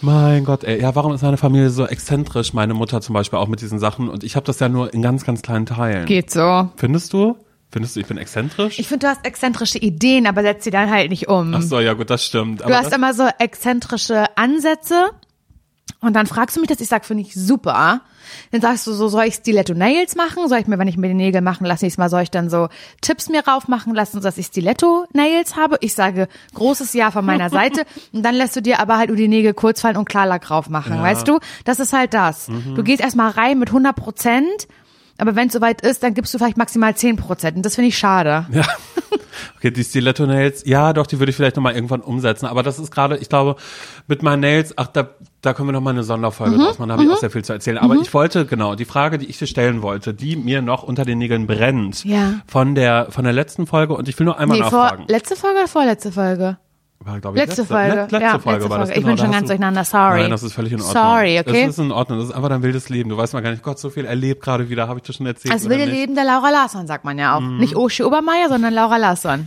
Mein Gott, ey. Ja, warum ist meine Familie so exzentrisch? Meine Mutter zum Beispiel auch mit diesen Sachen. Und ich habe das ja nur in ganz, ganz kleinen Teilen. Geht so. Findest du? Findest du, ich bin exzentrisch? Ich finde, du hast exzentrische Ideen, aber setzt sie dann halt nicht um. Ach so, ja gut, das stimmt. du Aber hast immer so exzentrische Ansätze und dann fragst du mich das, ich sag, finde ich super. Dann sagst du so, soll ich Stiletto Nails machen? Soll ich mir, wenn ich mir die Nägel machen lasse, nächstes Mal soll ich dann so Tipps mir raufmachen lassen, dass ich Stiletto Nails habe? Ich sage, großes Ja von meiner Seite. <laughs> Und dann lässt du dir aber halt nur die Nägel kurz fallen und Klarlack drauf machen, Ja. Mhm. weißt du? Das ist halt das. Du gehst erstmal rein mit 100 Prozent, aber wenn es soweit ist, dann gibst du vielleicht maximal 10 Prozent. Und das finde ich schade. ja. <laughs> Okay, die Stiletto Nails, ja, doch, die würde ich vielleicht nochmal irgendwann umsetzen. Aber das ist gerade, ich glaube, mit meinen Nails, ach, da, da können wir nochmal eine Sonderfolge Mhm. draus machen, da habe ich auch sehr viel zu erzählen. Aber ich wollte, genau, die Frage, die ich dir stellen wollte, die mir noch unter den Nägeln brennt, Ja. von der, von der letzten Folge, und ich will nur einmal Nee, vor, nachfragen. letzte Folge oder vorletzte Folge? War, ich, Letzte Folge. Let- letzte Ja, Folge letzte war das. Folge. Ich Genau, bin schon ganz du- durcheinander. Sorry. Nein, das ist völlig in Ordnung. Sorry, okay? Das ist in Ordnung. Das ist einfach dein wildes Leben. Du weißt mal gar nicht, Gott, so viel erlebt gerade wieder. Habe ich das schon erzählt? Das wilde? Mhm. Leben der Laura Larsson, sagt man ja auch. Nicht Uschi Obermeier, sondern Laura Larsson.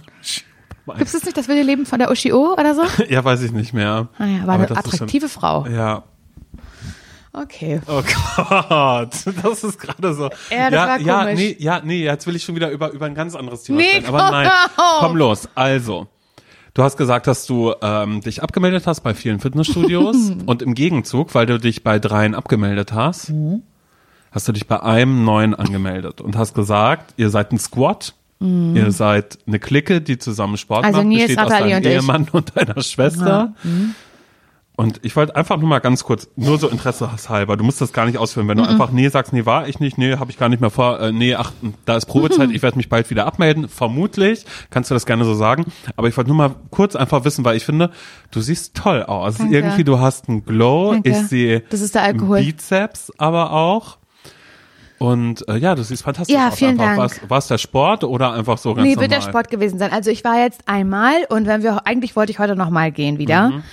Gibt es nicht das wilde Leben von der Uschi O oder so? <laughs> Ja, weiß ich nicht mehr. Ah ja, war Aber eine ist schon- attraktive Frau. Ja. Okay. Oh Gott, <laughs> das ist gerade so. Ja, das ja, war ja, komisch. nee, ja, nee, jetzt will ich schon wieder über, über ein ganz anderes Thema Nee, sprechen. Aber nein, <laughs> komm los. Also, du hast gesagt, dass du ähm, dich abgemeldet hast bei vielen Fitnessstudios <laughs> und im Gegenzug, weil du dich bei dreien abgemeldet hast, Mhm. hast du dich bei einem neuen angemeldet und hast gesagt, ihr seid ein Squad. Ihr seid eine Clique, die zusammen Sport Mhm. Also macht, Nils, besteht aus Nathalie deinem und ich. Ehemann und deiner Schwester. Und ich wollte einfach nur mal ganz kurz, nur so interesseshalber, du musst das gar nicht ausführen, wenn du einfach nee sagst, nee, war ich nicht, nee, habe ich gar nicht mehr vor, äh, nee, ach, da ist Probezeit, ich werde mich bald wieder abmelden, vermutlich, kannst du das gerne so sagen, aber ich wollte nur mal kurz einfach wissen, weil ich finde, du siehst toll aus, Danke. irgendwie du hast einen Glow, Danke. ich sehe Das ist der Alkohol. Bizeps aber auch und äh, ja, du siehst fantastisch Ja, aus. vielen einfach. Dank. War's, war's der Sport oder einfach so ganz Nee, normal? wird der Sport gewesen sein. Also ich war jetzt einmal und wenn wir, eigentlich wollte ich heute noch mal gehen wieder. Mhm.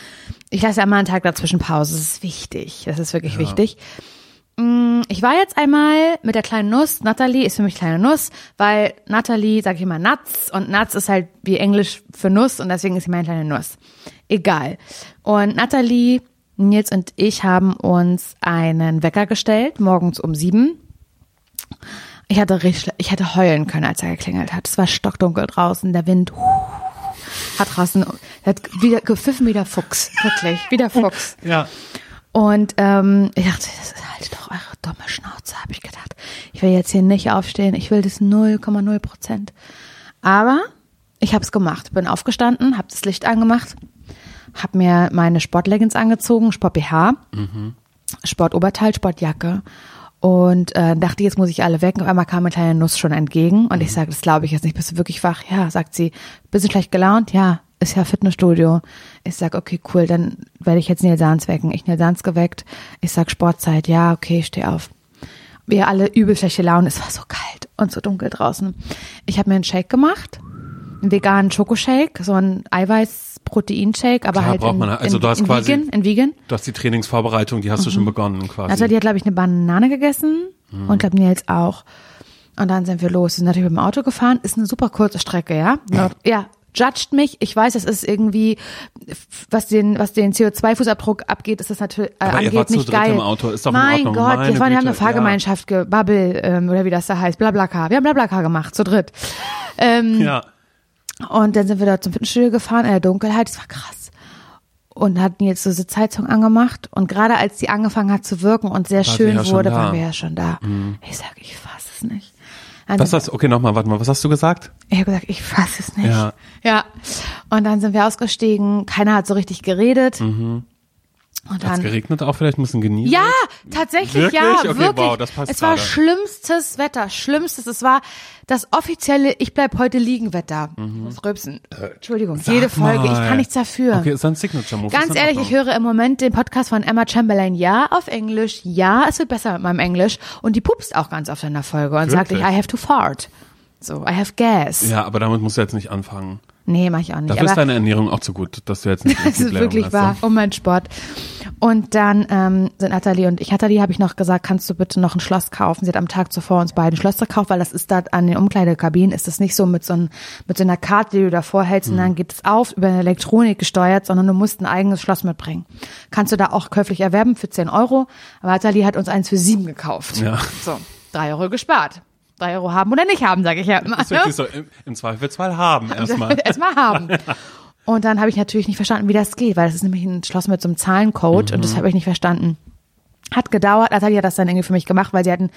Ich lasse ja immer einen Tag dazwischen Pause. Das ist wichtig. Das ist wirklich wichtig. Mm, Ich war jetzt einmal mit der kleinen Nuss. Natalie ist für mich kleine Nuss, weil Natalie, sag ich immer Nuts und Nuts ist halt wie Englisch für Nuss und deswegen ist sie meine kleine Nuss. Egal. Und Natalie, Nils und ich haben uns einen Wecker gestellt, morgens um sieben. Ich hatte richtig, ich hätte heulen können, als er geklingelt hat. Es war stockdunkel draußen, der Wind huh, hat draußen, er hat wieder gepfiffen wie der Fuchs, wirklich, wie der Fuchs. Ja. Und ähm, ich dachte, das ist halt doch eure dumme Schnauze, habe ich gedacht. Ich will jetzt hier nicht aufstehen, ich will das 0,0 Prozent. Aber ich habe es gemacht, bin aufgestanden, habe das Licht angemacht, habe mir meine Sportleggings angezogen, Sport BH, Sportoberteil, Sportjacke und äh, dachte, jetzt muss ich alle wecken. Auf einmal kam eine kleine Nuss schon entgegen und ich sage, das glaube ich jetzt nicht. Bist du wirklich wach? Ja, sagt sie. Bist du schlecht gelaunt? Ja, ist ja Fitnessstudio. Ich sag, okay, cool, dann werde ich jetzt Nils Sans wecken. Ich Nils Sans geweckt. Ich sag Sportzeit. Ja, okay, ich steh auf. Wir alle übel schlechte Laune. Es war so kalt und so dunkel draußen. Ich habe mir einen Shake gemacht, einen veganen Schokoshake, so ein Eiweiß-Protein-Shake, aber Klar, halt braucht in, man. Also in, du hast in quasi- vegan, in vegan. Du hast die Trainingsvorbereitung, die hast du schon begonnen quasi. Also die hat, glaube ich, eine Banane gegessen und glaube Nils auch. Und dann sind wir los. Wir sind natürlich mit dem Auto gefahren. Ist eine super kurze Strecke, ja? Ja. Judged mich. Ich weiß, es ist irgendwie, was den, was den CO2-Fußabdruck abgeht, ist das natürlich, äh, Aber ihr angeht wart zu nicht dritt geil. im Auto, ist doch in mein. Gott, Meine wir waren, wir haben eine Fahrgemeinschaft, ge Bubble, ähm, oder wie das da heißt, Blablaka. Wir haben Blablaka gemacht, zu dritt. Ähm, ja. Und dann sind wir da zum Fitnessstudio gefahren in der Dunkelheit. Das war krass. Und hatten jetzt so Sitzheizung angemacht. Und gerade als die angefangen hat zu wirken und sehr sie schön ja wurde. Mhm. waren wir ja schon da. Ich sag, ich fass es nicht. Dann Was hast okay, nochmal, warte mal, was hast du gesagt? ich habe gesagt, ich fass es nicht. Ja. ja. Und dann sind wir ausgestiegen. Keiner hat so richtig geredet. Mhm. Und Hat's dann, geregnet auch vielleicht, müssen genießen? ja, tatsächlich, Wirklich? ja, Okay, wirklich. wow, das passt es war gerade. schlimmstes Wetter, schlimmstes. Es war das offizielle Ich bleib heute liegen Wetter. Das Rülpsen. Entschuldigung, jede Mhm. Sag Folge. Ich mal. kann nichts dafür. Okay, ist ein Signature-Move. Ganz ist in ehrlich, ich höre im Moment den Podcast von Emma Chamberlain, ja, auf Englisch, ja, es wird besser mit meinem Englisch. Und die pupst auch ganz oft in der Folge und sagt, I Wirklich? have to fart. So, I have gas. Ja, aber damit musst du jetzt nicht anfangen. Nee, mach ich auch nicht. Dafür ist deine Ernährung auch zu gut, dass du jetzt nicht <laughs> das ist wirklich wahr, um meinen Sport. Und dann ähm, sind Nathalie und ich, Nathalie habe ich noch gesagt, kannst du bitte noch ein Schloss kaufen? Sie hat am Tag zuvor uns beiden Schloss gekauft, weil das ist da an den Umkleidekabinen, ist das nicht so mit so, ein, mit so einer Karte, die du davor hältst und Mhm. dann geht es auf, über eine Elektronik gesteuert, sondern du musst ein eigenes Schloss mitbringen. Kannst du da auch käuflich erwerben für 10 Euro, aber Nathalie hat uns eins für sieben gekauft. Ja. So, drei Euro gespart. Drei Euro haben oder nicht haben, sage ich ja immer. Wirklich so, im, im Zweifelsfall haben <laughs> erstmal. Erstmal haben. <laughs> Und dann habe ich natürlich nicht verstanden, wie das geht, weil das ist nämlich ein Schloss mit so einem Zahlencode und das Mhm. habe ich nicht verstanden. Hat gedauert, Natalia hat das dann irgendwie für mich gemacht, weil sie hat ein,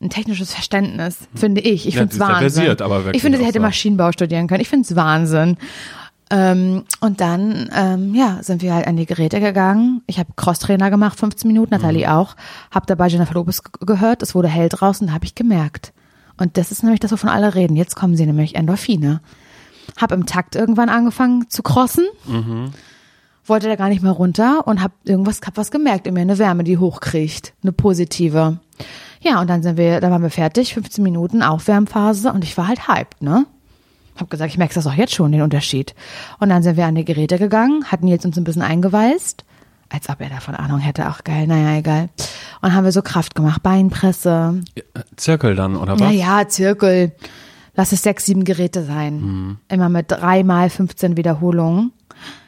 ein technisches Verständnis, finde ich. Ich Ja, finde es ja Wahnsinn. versiert, aber wirklich ich finde, sie hätte so. Maschinenbau studieren können. Ich finde es Wahnsinn. Ähm, und dann, ähm, ja, sind wir halt an die Geräte gegangen. Ich habe Crosstrainer gemacht, 15 Minuten, Nathalie Mhm. auch. Hab dabei Jennifer Lopez gehört, es wurde hell draußen, da habe ich gemerkt. Und das ist nämlich das, wovon alle reden. Jetzt kommen sie nämlich Endorphine. Hab im Takt irgendwann angefangen zu crossen. Wollte da gar nicht mehr runter und hab irgendwas, hab was gemerkt in mir, eine Wärme, die hochkriecht, eine positive. Ja, und dann sind wir, da waren wir fertig, 15 Minuten Aufwärmphase und ich war halt hyped, ne? Hab gesagt, ich merke das auch jetzt schon, den Unterschied. Und dann sind wir an die Geräte gegangen, hatten jetzt uns ein bisschen eingeweist, als ob er davon Ahnung hätte, ach geil, naja, egal. Und haben wir so Kraft gemacht, Beinpresse, Zirkel dann, oder was? naja, Zirkel. Lass es sechs, sieben Geräte sein. Immer mit dreimal 15 Wiederholungen.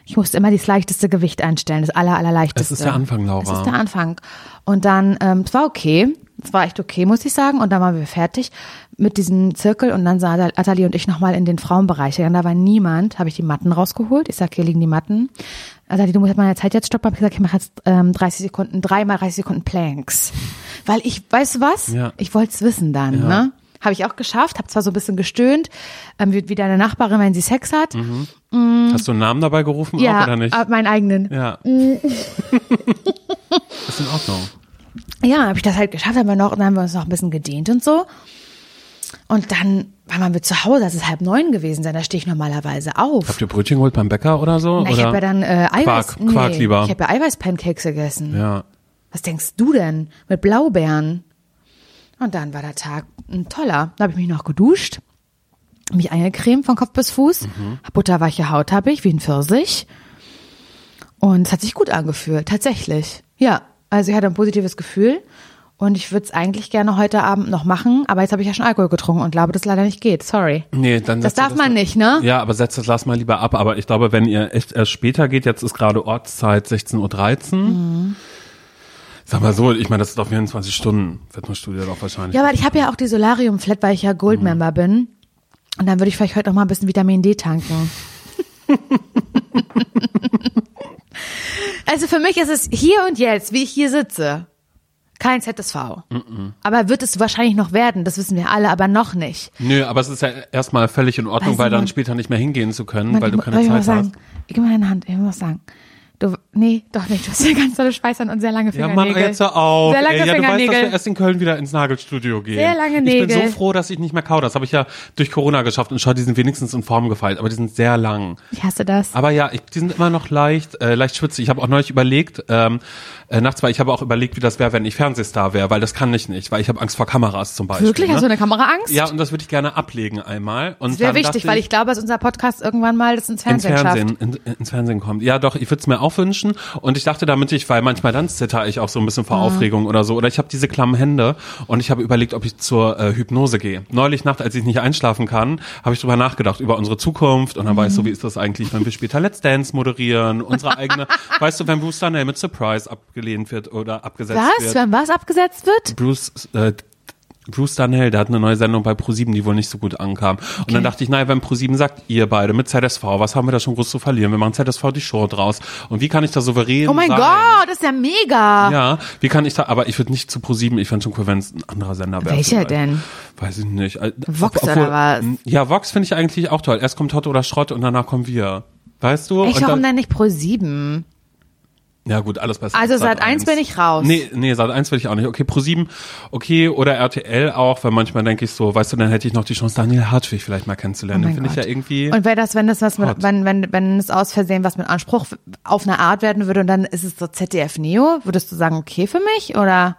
Ich musste immer das leichteste Gewicht einstellen, das aller, allerleichteste. Es ist der Anfang, Laura. Es ist der Anfang. Und dann, ähm, es war okay. Es war echt okay, muss ich sagen. Und dann waren wir fertig mit diesem Zirkel. Und dann sah Atali und ich nochmal in den Frauenbereich. gegangen. Da war niemand. Habe ich die Matten rausgeholt. Ich sag, hier liegen die Matten. Atali, du musst meine Zeit jetzt stoppen. Hab ich gesagt, ich mache jetzt ähm, 30 Sekunden, dreimal 30 Sekunden Planks. Weil ich, weißt du was? Ja. Ich wollte es wissen dann, Ja. ne? Habe ich auch geschafft, habe zwar so ein bisschen gestöhnt, ähm, wie, wie deine Nachbarin, wenn sie Sex hat. Hast du einen Namen dabei gerufen ja, auch, oder nicht? aber meinen eigenen. Ja. <laughs> ist in Ordnung. Ja, habe ich das halt geschafft, haben wir noch, dann haben wir uns noch ein bisschen gedehnt und so. Und dann waren wir zu Hause, das ist halb neun gewesen sein, da stehe ich normalerweise auf. Habt ihr Brötchen geholt beim Bäcker oder so? Na, ich habe ja dann äh, Eiweiß, Quark, Quark nee, lieber. ich habe ja Eiweißpancakes gegessen. Ja. Was denkst du denn mit Blaubeeren? Und dann war der Tag ein toller. Da habe ich mich noch geduscht, mich eingecremt von Kopf bis Fuß, Mhm. butterweiche Haut habe ich, wie ein Pfirsich. Und es hat sich gut angefühlt, tatsächlich. Ja, also ich hatte ein positives Gefühl und ich würde es eigentlich gerne heute Abend noch machen, aber jetzt habe ich ja schon Alkohol getrunken und glaube, das leider nicht geht. Sorry. Nee, dann Das darf man nicht, ne? Ja, aber setzt das Lass mal lieber ab. Aber ich glaube, wenn ihr echt erst später geht, jetzt ist gerade Ortszeit 16.13 Uhr. Mhm. Sag mal so, ich meine, das ist doch 24 Stunden Fitnessstudio doch wahrscheinlich. Ja, aber ich habe ja auch die Solarium-Flat, weil ich ja Gold-Member bin. Und dann würde ich vielleicht heute noch mal ein bisschen Vitamin D tanken. <laughs> also für mich ist es hier und jetzt, wie ich hier sitze, kein ZSV. Aber wird es wahrscheinlich noch werden, das wissen wir alle, aber noch nicht. Nö, aber es ist ja erstmal völlig in Ordnung, Weißt weil dann später nicht mehr hingehen zu können, Man, weil du ich, keine mal Zeit sagen, hast. gib mir deine Hand, ich muss was sagen. Du, nee, doch nicht. Du hast ja ganz tolle Schweißern und sehr lange Ja, Fingernägel. Mann, jetzt hör auf. Sehr lange Ey, ja, du weißt, dass Fingernägel. wir erst in Köln wieder ins Nagelstudio gehen. Sehr lange Ich bin Nägel. so froh, dass ich nicht mehr kau. Das habe ich ja durch Corona geschafft und schau, die sind wenigstens in Form gefeilt, aber die sind sehr lang. ich hasse das. Aber ja, ich, die sind immer noch leicht, äh, leicht schwitzig. Ich habe auch neulich überlegt, ähm, äh, nachts war ich habe auch überlegt, wie das wäre, wenn ich Fernsehstar wäre, weil das kann ich nicht, weil ich habe Angst vor Kameras zum Beispiel. Wirklich? Ne? Hast du eine Kameraangst? ja, und das würde ich gerne ablegen einmal. Und Das wäre wichtig, dachte weil ich glaube, dass unser Podcast irgendwann mal das ins ins Fernsehen, Fernsehen, schafft. in, ins Fernsehen kommt. Ja, doch, ich würde es mir auch wünschen. Und ich dachte, damit ich, weil manchmal dann zitter ich auch so ein bisschen vor Aufregung oder so. Oder ich habe diese klammen Hände und ich habe überlegt, ob ich zur äh, Hypnose gehe. Neulich Nacht, als ich nicht einschlafen kann, habe ich drüber nachgedacht, über unsere Zukunft. Und dann weißt du, wie ist das eigentlich, wenn wir später Let's Dance moderieren, unsere eigene, <laughs> weißt du, wenn Bruce Darnell mit Surprise abgelehnt wird oder abgesetzt Was? wird. Wenn was abgesetzt wird? Bruce, äh, Bruce Darnell, der hat eine neue Sendung bei ProSieben, die wohl nicht so gut ankam. Und dann dachte ich, naja, wenn ProSieben sagt, ihr beide mit ZSV, was haben wir da schon groß zu verlieren? Wir machen ZSV die Show draus. Und wie kann ich da souverän Oh mein sein? Gott, das ist ja mega. Ja, wie kann ich da, aber ich würde nicht zu ProSieben, ich fände schon cool, wenn es ein anderer Sender wäre. Welcher denn? Weiß ich nicht. Äh, Vox ob- oder was? Ja, Vox finde ich eigentlich auch toll. Erst kommt Hot oder Schrott und danach kommen wir. Weißt du? Echt, und warum dann, denn nicht Pro 7? Ja gut, alles besser. Also als Sat 1 bin ich raus. Nee, nee, Sat 1 will ich auch nicht. Okay, Pro 7, okay, oder RTL auch, weil manchmal denke ich so, weißt du, dann hätte ich noch die Chance, Daniel Hartwig vielleicht mal kennenzulernen. Oh finde ich ja irgendwie. Und wäre das, wenn das was mit, wenn, wenn, wenn es aus Versehen was mit Anspruch auf eine Art werden würde und dann ist es so ZDF Neo, würdest du sagen, okay für mich oder?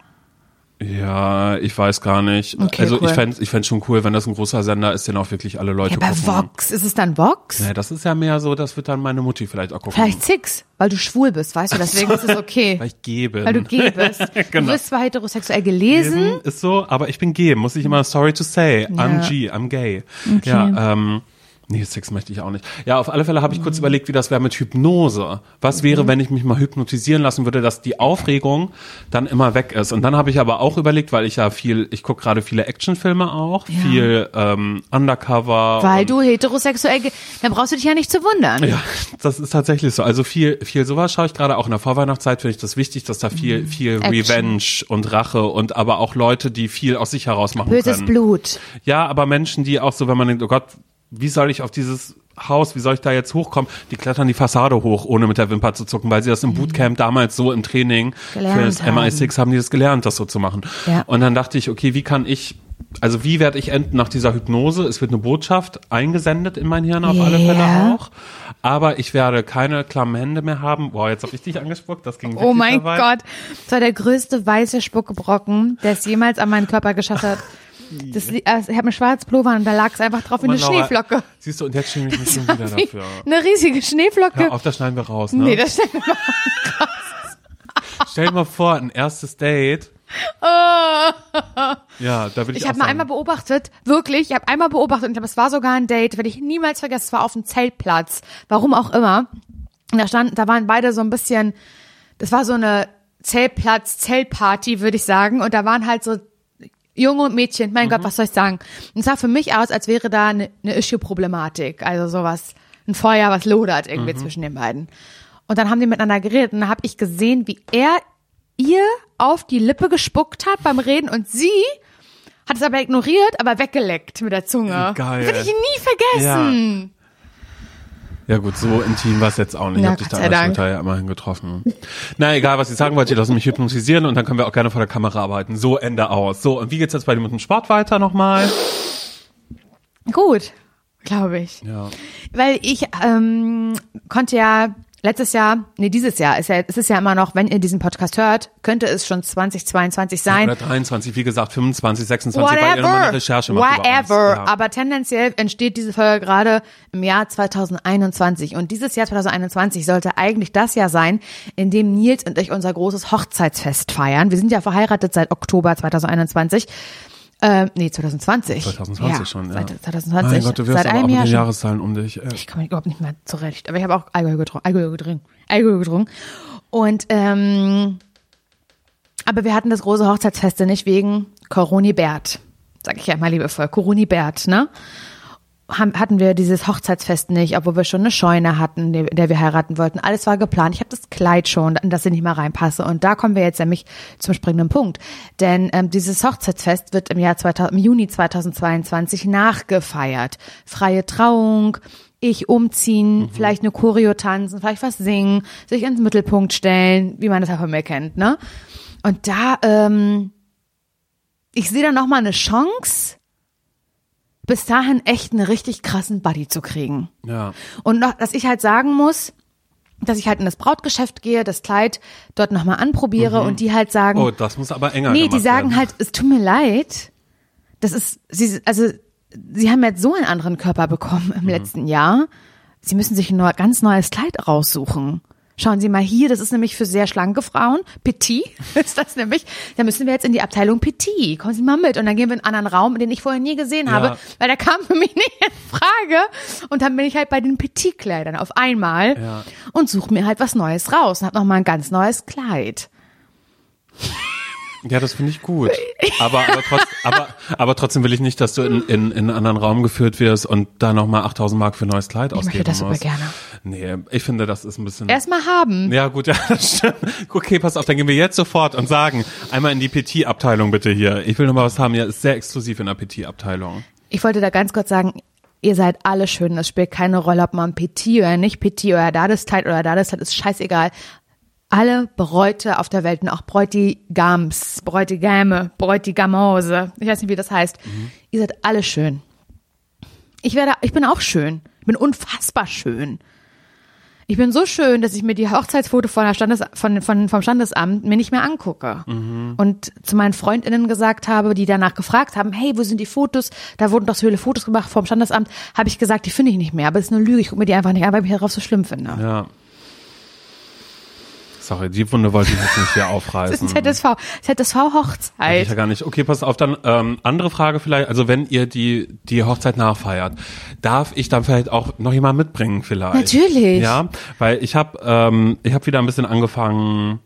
Ja, ich weiß gar nicht. Okay, also cool. ich fände ich fänd schon cool, wenn das ein großer Sender ist, den auch wirklich alle Leute Ja, bei gucken. Vox, ist es dann Vox? Nee, das ist ja mehr so, das wird dann meine Mutti vielleicht auch gucken. Vielleicht Six, weil du schwul bist, weißt du, <laughs> deswegen ist es okay. Weil ich gebe. Weil du gay bist. <laughs> Du Genau. bist zwar heterosexuell gelesen, Ist so, aber ich bin gay, muss ich immer sorry to say. I'm G, I'm gay. Ja, ähm, nee, Sex möchte ich auch nicht. Ja, auf alle Fälle habe ich kurz überlegt, wie das wäre mit Hypnose. Was wäre, wenn ich mich mal hypnotisieren lassen würde, dass die Aufregung dann immer weg ist. Und dann habe ich aber auch überlegt, weil ich ja viel, ich gucke gerade viele Actionfilme auch, viel ähm, Undercover. weil du heterosexuell, dann brauchst du dich ja nicht zu wundern. ja, das ist tatsächlich so. Also viel, viel sowas schaue ich gerade auch in der Vorweihnachtszeit finde ich das wichtig, dass da viel, viel Mhm. Action. Revenge und Rache und aber auch Leute, die viel aus sich heraus machen Böses können. Blut. Ja, aber Menschen, die auch so, wenn man denkt, oh Gott, wie soll ich auf dieses Haus, wie soll ich da jetzt hochkommen? Die klettern die Fassade hoch, ohne mit der Wimper zu zucken, weil sie das im Bootcamp damals so im Training für Mhm. Gelernt das haben. MI6 haben die das gelernt, das so zu machen. Ja. Und dann dachte ich, okay, wie kann ich, also wie werde ich enden nach dieser Hypnose? Es wird eine Botschaft eingesendet in mein Hirn auf alle Ja. Fälle auch. Aber ich werde keine klammen Hände mehr haben. Wow, jetzt habe ich dich angespuckt, das ging Oh mein weit. Gott. Das war der größte weiße Spuckebrocken, der es jemals an meinen Körper geschafft hat. <laughs> Das, also ich habe einen Schwarzpullover und da lag es einfach drauf wie eine Laura, Schneeflocke. Siehst du, und jetzt schäme <laughs> ich mich schon wieder dafür. Eine riesige Schneeflocke. Hör auf, das schneiden wir raus, ne? nee, das stimmt. <laughs> Stell dir mal vor, ein erstes Date. Ja, da will ich, Ich habe mal einmal beobachtet, wirklich, ich habe einmal beobachtet und ich glaube, es war sogar ein Date, werde ich niemals vergessen, es war auf dem Zeltplatz, warum auch immer. Und da standen, da waren beide so ein bisschen, das war so eine Zeltplatz, Zeltparty, würde ich sagen, und da waren halt so junge Mädchen, mein Mhm. Gott, was soll ich sagen? Und es sah für mich aus, als wäre da eine, eine Issue-Problematik, also sowas, ein Feuer, was lodert irgendwie Mhm. zwischen den beiden. Und dann haben die miteinander geredet und da habe ich gesehen, wie er ihr auf die Lippe gespuckt hat beim Reden und sie hat es aber ignoriert, aber weggeleckt mit der Zunge. Geil. Das werde ich nie vergessen. Ja gut, so intim war es jetzt auch nicht. Ich Na, hab dich da an der. Schulter ja immerhin getroffen. Na egal, was ich sagen wollte, lass mich hypnotisieren und dann können wir auch gerne vor der Kamera arbeiten. So, Ende aus. So, und wie geht's jetzt bei dir mit dem Sport weiter nochmal? Gut, glaube ich. Ja. Weil ich ähm, konnte ja letztes Jahr, nee, dieses Jahr, ist ja, es ist ja immer noch, wenn ihr diesen Podcast hört, könnte es schon 2022 sein. Oder 23, wie gesagt, 25, 26, weil ihr nochmal eine Whatever, Recherche macht whatever. Ja. Aber tendenziell entsteht diese Folge gerade im Jahr 2021. Und dieses Jahr 2021 sollte eigentlich das Jahr sein, in dem Nils und ich unser großes Hochzeitsfest feiern. Wir sind ja verheiratet seit Oktober 2021. Ähm, nee, 2020. 2020 ja, schon, ja. Seit 2020. Mein Gott, du wirst seit einem mit Jahr den schon. Jahreszahlen um dich. Äh. Ich komme überhaupt nicht mehr zurecht. Aber ich habe auch Alkohol getrunken. Alkohol getrunken. Alkohol getrunken. Und ähm, aber wir hatten das große Hochzeitsfeste nicht wegen Coronibert. Sag ich ja mal liebevoll. Coronibert, ne? Haben, hatten wir dieses Hochzeitsfest nicht, obwohl wir schon eine Scheune hatten, in der wir heiraten wollten. Alles war geplant. Ich habe das Kleid schon, in das ich nicht mal reinpasse. Und da kommen wir jetzt nämlich zum springenden Punkt. Denn ähm, dieses Hochzeitsfest wird im Jahr 2000, im Juni 2022 nachgefeiert. Freie Trauung, ich umziehen, vielleicht eine Choreo tanzen, vielleicht was singen, sich ins Mittelpunkt stellen, wie man das ja von mir kennt, ne? Und da, ähm, ich sehe da noch mal eine Chance, bis dahin echt einen richtig krassen Buddy zu kriegen. Ja. Und noch, dass ich halt sagen muss, dass ich halt in das Brautgeschäft gehe, das Kleid dort nochmal anprobiere und die halt sagen, Oh, das muss aber enger nee, die sagen werden. halt, es tut mir leid, das ist, sie, also, sie haben jetzt so einen anderen Körper bekommen Mhm. im letzten Jahr, sie müssen sich ein ganz neues Kleid raussuchen. Schauen Sie mal hier, das ist nämlich für sehr schlanke Frauen. Petit <laughs> ist das nämlich. Da müssen wir jetzt in die Abteilung Petit. Kommen Sie mal mit. Und dann gehen wir in einen anderen Raum, den ich vorher nie gesehen Ja. habe, weil der kam <laughs> für mich nicht in Frage. Und dann bin ich halt bei den Petit-Kleidern auf einmal Ja. und suche mir halt was Neues raus und habe nochmal ein ganz neues Kleid. Ja, das finde ich gut. Aber, aber, trotz, aber, aber trotzdem will ich nicht, dass du in, in, in einen anderen Raum geführt wirst und da nochmal 8000 Mark für ein neues Kleid Ich möchte das super musst. gerne. Nee, ich finde, das ist ein bisschen... Erstmal haben. Ja, gut, ja, <laughs> das stimmt. Okay, pass auf, dann gehen wir jetzt sofort und sagen, einmal in die Petit-Abteilung bitte hier. Ich will noch mal was haben, ja, ist sehr exklusiv in der Petit-Abteilung. Ich wollte da ganz kurz sagen, ihr seid alle schön. Es spielt keine Rolle, ob man Petit oder nicht Petit oder da das Kleid oder da das Kleid, ist scheißegal. Alle Bräute auf der Welt und auch Bräutigams, Bräutigame, Bräutigamose, ich weiß nicht, wie das heißt. Ihr seid alle schön. Ich werde, ich bin auch schön. Ich bin unfassbar schön. Ich bin so schön, dass ich mir die Hochzeitsfoto von der Standes, von, von, vom Standesamt mir nicht mehr angucke. Und zu meinen FreundInnen gesagt habe, die danach gefragt haben, hey, wo sind die Fotos? Da wurden doch so viele Fotos gemacht vom Standesamt. Habe ich gesagt, die finde ich nicht mehr. Aber es ist eine Lüge. Ich gucke mir die einfach nicht an, weil ich darauf so schlimm finde. Ja. Sorry, die Wunde wollte ich jetzt nicht hier <laughs> Das aufreißen. ist ZSV. Hätte ich ja gar nicht. Okay, pass auf, dann ähm, andere Frage vielleicht. Also wenn ihr die die Hochzeit nachfeiert, darf ich dann vielleicht auch noch jemand mitbringen vielleicht? Natürlich. Ja, weil ich habe ähm, ich habe wieder ein bisschen angefangen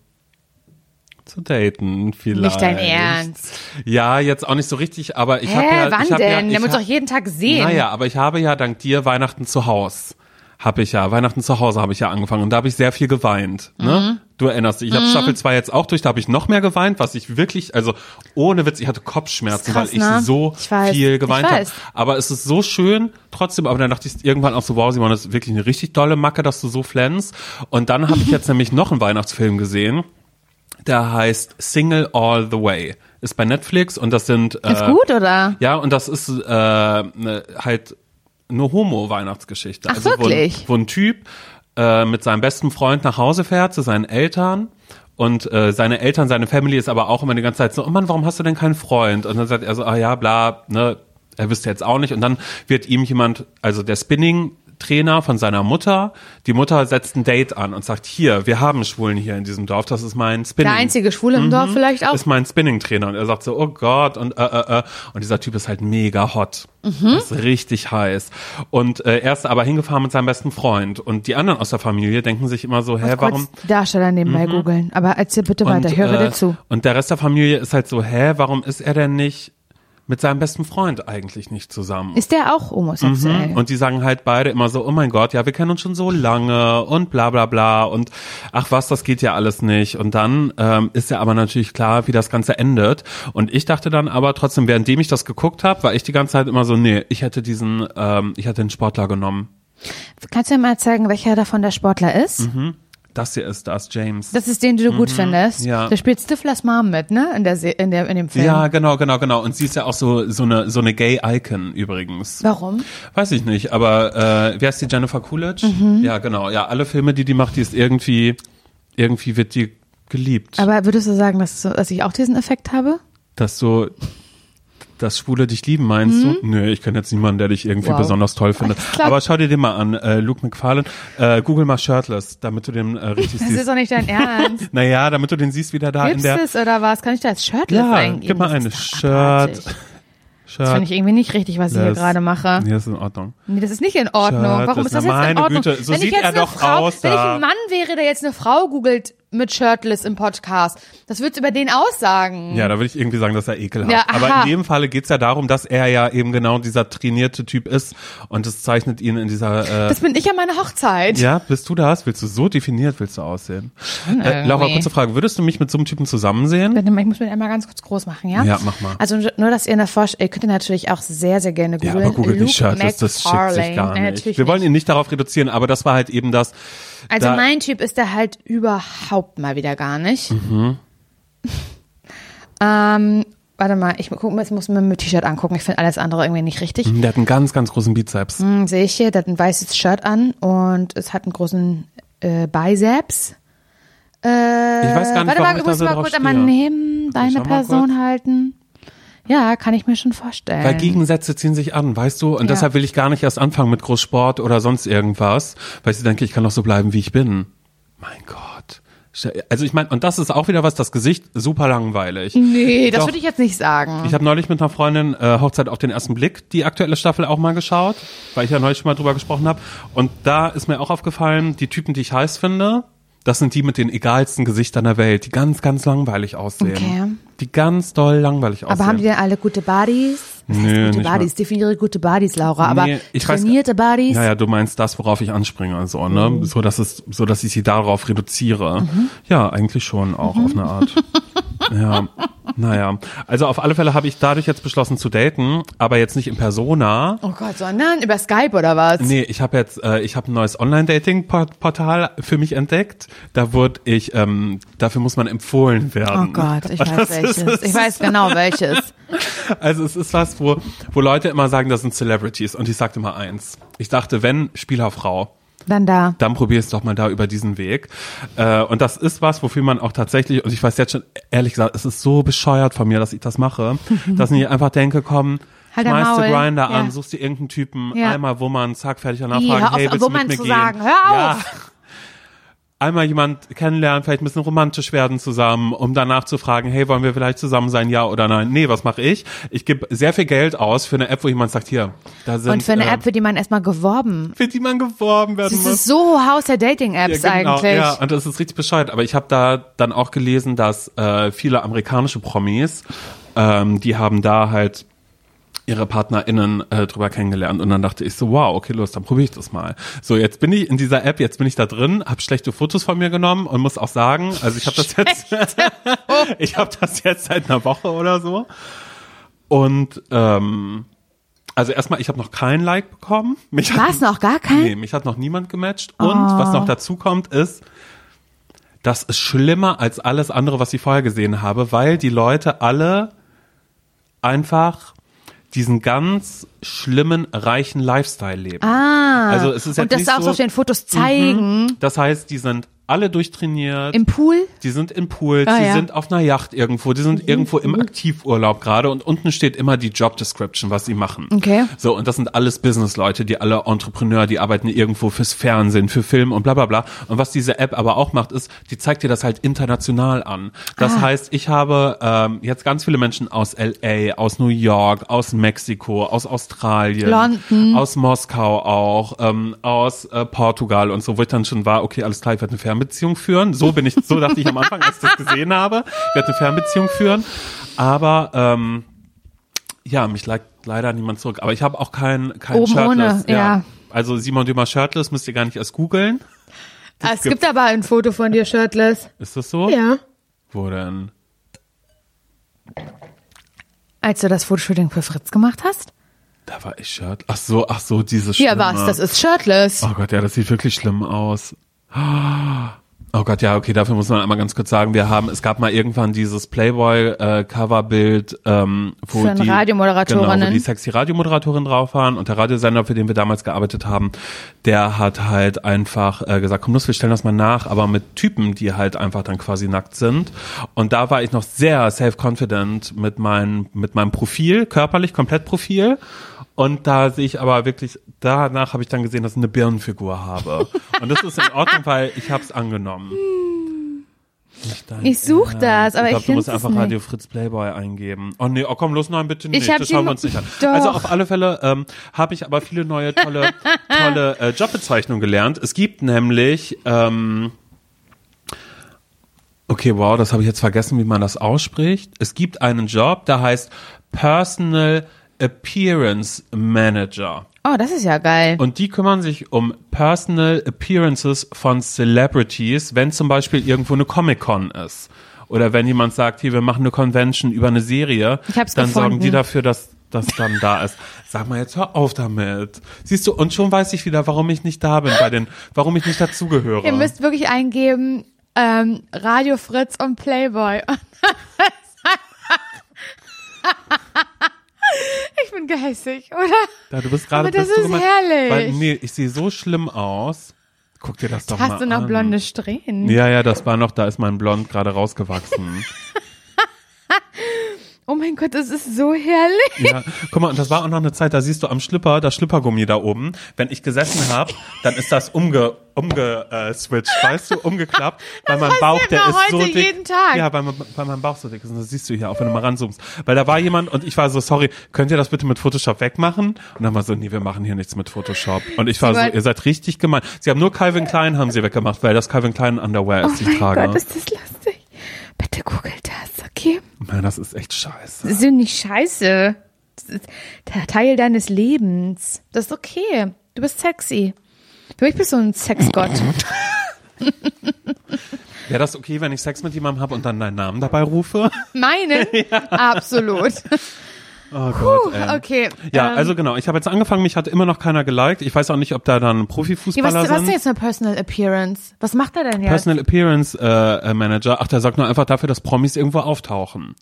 zu daten vielleicht. Nicht dein Ernst. Ja, jetzt auch nicht so richtig, aber ich habe Hä, ja wann ich hab denn? Ja, Der ich muss hab, doch jeden Tag sehen. Naja, aber ich habe ja dank dir Weihnachten zu Haus. Habe ich ja, Weihnachten zu Hause habe ich ja angefangen und da habe ich sehr viel geweint. Mhm. Ne? Du erinnerst dich, ich habe Staffel 2 jetzt auch durch, da habe ich noch mehr geweint, was ich wirklich, also ohne Witz, ich hatte Kopfschmerzen, ist krass, weil ich ne? so Ich viel geweint habe. Aber es ist so schön, trotzdem, aber dann dachte ich irgendwann auch so, wow, Simon, das ist wirklich eine richtig dolle Macke, dass du so flänzt. Und dann habe ich jetzt <laughs> nämlich noch einen Weihnachtsfilm gesehen, der heißt Single All the Way. Ist bei Netflix und das sind Ist äh, gut, oder? ja, und das ist äh, ne, halt eine Homo-Weihnachtsgeschichte. Ach, also wirklich? Wo, ein- wo ein Typ äh, mit seinem besten Freund nach Hause fährt zu seinen Eltern und äh, seine Eltern, seine Family ist aber auch immer die ganze Zeit so, oh Mann, warum hast du denn keinen Freund? Und dann sagt er so, ah ja, bla, ne, er wüsste jetzt auch nicht. Und dann wird ihm jemand, also der Spinning Trainer von seiner Mutter. Die Mutter setzt ein Date an und sagt, hier, wir haben Schwulen hier in diesem Dorf, das ist mein Spinning. Der einzige Schwule im Dorf vielleicht auch. Ist mein Spinning-Trainer. Und er sagt so, oh Gott, und äh, äh, äh. Und dieser Typ ist halt mega hot. Mhm. Ist richtig heiß. Und äh, er ist aber hingefahren mit seinem besten Freund. Und die anderen aus der Familie denken sich immer so, hä, warum? Darsteller nebenbei googeln. Aber erzähl bitte weiter, ich höre äh, dir zu. Und der Rest der Familie ist halt so, hä, warum ist er denn nicht mit seinem besten Freund eigentlich nicht zusammen? Ist der auch homosexuell? Mhm. Und die sagen halt beide immer so, oh mein Gott, ja, wir kennen uns schon so lange und bla bla bla und ach was, das geht ja alles nicht. Und dann ähm, ist ja aber natürlich klar, wie das Ganze endet. Und ich dachte dann aber trotzdem, währenddem ich das geguckt habe, war ich die ganze Zeit immer so, nee, ich hätte diesen, ähm, ich hätte den Sportler genommen. Kannst du mir mal zeigen, welcher davon der Sportler ist? Das hier ist das, James. Das ist den, den du gut findest. Mhm. ja. Da spielt Stiflers Mom mit, ne? In der, Se in der, in dem Film. ja, genau, genau, genau. Und sie ist ja auch so so eine so eine Gay-Icon übrigens. Warum? Weiß ich nicht, aber äh, wer ist die Jennifer Coolidge? Mhm. Ja, genau. Ja, alle Filme, die die macht, die ist irgendwie irgendwie wird die geliebt. Aber würdest du sagen, dass, dass ich auch diesen Effekt habe? dass so das Schwule dich lieben, meinst du? Nö, ich kenne jetzt niemanden, der dich irgendwie Mhm. Wow. besonders toll findet. Aber schau dir den mal an, äh, Luke McFarlane. Äh, Google mal Shirtless, damit du den äh, <laughs> richtig Das ist siehst. doch nicht dein Ernst. <laughs> Naja, damit du den siehst, wie der da in Gibt's der... es oder was? Kann ich da als Shirtless Ja, eingeben? gib mal Das eine ist Shirt. abartig. <laughs> Das finde ich irgendwie nicht richtig, was ich hier gerade mache. Nee, das ist in Ordnung. Nee, das ist nicht in Ordnung. Shirtless. Warum ist das Na, jetzt in Ordnung? Güte, so wenn ich sieht jetzt er doch Frau, aus Wenn ich ein Mann wäre, der jetzt eine Frau googelt mit Shirtless im Podcast, das wird's über den aussagen. Ja, da würde ich irgendwie sagen, dass er Ekel hat. Ja, Aber in dem Falle geht's ja darum, dass er ja eben genau dieser trainierte Typ ist und das zeichnet ihn in dieser... Äh, Das bin ich an meiner Hochzeit. ja, bist du das? Willst du so definiert, willst du aussehen? Äh, Laura, kurze Frage. Würdest du mich mit so einem Typen zusammen sehen? Warte mal, Ich muss mir einmal ganz kurz groß machen, ja? Ja, mach mal. Also nur, dass ihr eine Vorstellung, ihr könnt ihr natürlich auch sehr, sehr gerne Ja, googeln. aber Google die Luke Shirtless, das schickt sich gar Nee, nicht. natürlich Wir wollen nicht. ihn nicht darauf reduzieren, aber das war halt eben das. Also da, mein Typ ist der halt überhaupt mal wieder gar nicht. Mhm. <laughs> ähm, warte mal, ich guck, jetzt muss mir mit dem T-Shirt angucken. Ich finde alles andere irgendwie nicht richtig. der hat einen ganz, ganz großen Bizeps. Hm, Sehe ich hier, der hat ein weißes Shirt an und es hat einen großen äh, Biceps. Äh, Ich weiß gar nicht, warte warum mal, ich ich da muss so mal kurz einmal stehe. neben deine Person halten. Ja, kann ich mir schon vorstellen. Weil Gegensätze ziehen sich an, weißt du? Und Ja. deshalb will ich gar nicht erst anfangen mit Großsport oder sonst irgendwas, weil ich denke, ich kann doch so bleiben, wie ich bin. Mein Gott. Also ich meine, und das ist auch wieder was, das Gesicht super langweilig. nee, das würde ich jetzt nicht sagen. Ich habe neulich mit einer Freundin äh, Hochzeit auf den ersten Blick die aktuelle Staffel auch mal geschaut, weil ich ja neulich schon mal drüber gesprochen habe. Und da ist mir auch aufgefallen, die Typen, die ich heiß finde, das sind die mit den egalsten Gesichtern der Welt, die ganz, ganz langweilig aussehen. Okay. Die ganz doll langweilig aussehen. Aber haben die denn alle gute Bodies? Was Nö, gute Bodies? Definiere gute Bodies, Laura. Aber Nee, ich weiß- trainierte Bodies? Ja, ja, du meinst das, worauf ich anspringe, also, ne? Mhm. So, dass es, so, dass ich sie darauf reduziere. Ja, eigentlich schon auch auf eine Art. <laughs> ja. Naja, also auf alle Fälle habe ich dadurch jetzt beschlossen zu daten, aber jetzt nicht in Persona. Oh Gott, sondern über Skype oder was? Nee, ich habe jetzt, äh, ich habe ein neues Online-Dating-Portal für mich entdeckt. Da wurde ich, ähm, dafür muss man empfohlen werden. Oh Gott, ich <laughs> weiß Das welches. ist- ich weiß genau <laughs> welches. Also es ist was, wo, wo Leute immer sagen, das sind Celebrities. Und ich sagte immer eins. Ich dachte, wenn Spielerfrau, Dann da. dann probier es doch mal da über diesen Weg. Äh, und das ist was, wofür man auch tatsächlich, und ich weiß jetzt schon, ehrlich gesagt, es ist so bescheuert von mir, dass ich das mache, <laughs> dass ich einfach denke, komm, Halt schmeißt Maul. Grinder Ja. an, suchst dir irgendeinen Typen, Ja. einmal Wummern, zack, fertig, danach Ih, fragen, auf, hey, willst du mit mir zu gehen? sagen, hör Ja. Einmal jemand kennenlernen, vielleicht ein bisschen romantisch werden zusammen, um danach zu fragen, hey, wollen wir vielleicht zusammen sein, ja oder nein? Nee, was mache ich? Ich gebe sehr viel Geld aus für eine App, wo jemand sagt, hier, da sind Und für eine äh, App, für die man erstmal geworben. für die man geworben werden Das muss. ist so Haus der Dating-Apps Ja, genau, eigentlich. Ja, und das ist richtig bescheuert. Aber ich habe da dann auch gelesen, dass äh, viele amerikanische Promis, ähm, die haben da halt ihre PartnerInnen äh, drüber kennengelernt und dann dachte ich so, wow, okay, los, dann probiere ich das mal. So, jetzt bin ich in dieser App, jetzt bin ich da drin, habe schlechte Fotos von mir genommen und muss auch sagen, also ich habe das jetzt, <laughs> ich habe das jetzt seit einer Woche oder so und ähm, also erstmal, ich habe noch kein Like bekommen. Mich War es noch gar kein? Nee, mich hat noch niemand gematcht. Und was noch dazu kommt, ist, das ist schlimmer als alles andere, was ich vorher gesehen habe, weil die Leute alle einfach diesen ganz schlimmen, reichen Lifestyle leben. Ah. Also es ist jetzt und das auch so- auf den Fotos zeigen. Das heißt, die sind alle durchtrainiert. Im Pool? Die sind in Pools, Ah, die ja. Mhm. sind auf einer Yacht irgendwo, die sind irgendwo im Aktivurlaub gerade und unten steht immer die Job Description, was sie machen. Okay. So, und das sind alles Businessleute, die alle Entrepreneur, die arbeiten irgendwo fürs Fernsehen, für Film und bla bla bla. Und was diese App aber auch macht, ist, die zeigt dir das halt international an. Das Ah. heißt, ich habe ähm, jetzt ganz viele Menschen aus LA, aus New York, aus Mexiko, aus Australien, London. aus Moskau auch, ähm, aus äh, Portugal und so, wo ich dann schon war, okay, alles klar, ich werde eine Fernbeziehung führen. So bin ich, so dachte ich am Anfang, als ich das gesehen habe, ich werde eine Fernbeziehung führen. Aber ähm, ja, mich leitet leider niemand zurück. Aber ich habe auch kein, kein Oben Shirtless. ohne, ja. Also Simon Dümer Shirtless müsst ihr gar nicht erst googeln. Ah, es gibt aber ein Foto von dir shirtless. Ist das so? Ja. Wo denn? Als du das Fotoshooting für Fritz gemacht hast? Da war ich Shirt. Ach so, ach so, diese Hier Schlimme. war's, das ist shirtless. Oh Gott, ja, das sieht wirklich schlimm aus. Oh Gott, ja, okay, dafür muss man einmal ganz kurz sagen, wir haben, es gab mal irgendwann dieses Playboy-Coverbild, ähm, wo Für die Radiomoderatorinnen. genau, wo die sexy Radiomoderatorin drauf waren und der Radiosender, für den wir damals gearbeitet haben, der hat halt einfach äh, gesagt, komm los, wir stellen das mal nach, aber mit Typen, die halt einfach dann quasi nackt sind. Und da war ich noch sehr self-confident mit meinem mit meinem Profil, körperlich komplett Profil. Und da sehe ich aber wirklich, danach habe ich dann gesehen, dass ich eine Birnenfigur habe. Und das ist in Ordnung, weil ich habe es angenommen. Ich such Ernst. das, aber ich ich glaub, du musst einfach. Radio Fritz Playboy eingeben. Oh nee, oh komm, los, nein, bitte nicht. Das schauen wir uns nicht an. <laughs> Doch. Also auf alle Fälle ähm, habe ich aber viele neue tolle, <laughs> tolle äh, Jobbezeichnungen gelernt. Es gibt nämlich ähm, Okay, wow, das habe ich jetzt vergessen, wie man das ausspricht. Es gibt einen Job, der heißt Personal Appearance Manager. Oh, das ist ja geil. Und die kümmern sich um Personal Appearances von Celebrities, wenn zum Beispiel irgendwo eine Comic-Con ist. Oder wenn jemand sagt, hier, wir machen eine Convention über eine Serie, Ich hab's dann sorgen die gefunden. dafür, dass das dann da ist. Sag mal jetzt, hör auf damit. Siehst du, und schon weiß ich wieder, warum ich nicht da bin bei den, warum ich nicht dazugehöre. Ihr müsst wirklich eingeben, ähm, Radio Fritz und Playboy. <laughs> ich bin gehässig, oder? Da, du bist gerade Aber das ist gemeint- herrlich. Weil, nee, ich sehe so schlimm aus. Guck dir das doch mal Hast du an. noch blonde Strähnen? Ja, ja, das war noch, da ist mein Blond gerade rausgewachsen. <laughs> Oh mein Gott, das ist so herrlich. Ja, guck mal, und das war auch noch eine Zeit, da siehst du am Schlipper, das Schlippergummi da oben. Wenn ich gesessen habe, dann ist das umge, umge äh, weißt du, umgeklappt, <laughs> weil mein Bauch, der ist so heute dick. jeden Tag. Ja, weil, mein- weil mein Bauch so dick ist. Und das siehst du hier auch, wenn du mal ranzoomst. Weil da war jemand und ich war so, sorry, könnt ihr das bitte mit Photoshop wegmachen? Und dann war so, nee, wir machen hier nichts mit Photoshop. Und ich war so, ihr seid richtig gemein. Sie haben nur Calvin Klein haben sie weggemacht, weil das Calvin Klein Underwear ist, Oh die ich mein trage. Gott, ist das lustig. Bitte googelt Nein, das ist echt scheiße. Das ist ja nicht scheiße. Das ist der Teil deines Lebens. Das ist okay. Du bist sexy. Für mich bist du ein Sexgott. <laughs> Wäre das okay, wenn ich Sex mit jemandem habe und dann deinen Namen dabei rufe? Meinen? <laughs> Absolut. Oh Gott, ey. Okay. Ja, ähm, also genau, ich habe jetzt angefangen, mich hat immer noch keiner geliked. Ich weiß auch nicht, ob da dann ja, Profifußballer was, was ist sind. denn jetzt eine Personal Appearance? Was macht er denn jetzt? Personal Appearance äh, äh, Manager. Ach, der sorgt nur einfach dafür, dass Promis irgendwo auftauchen.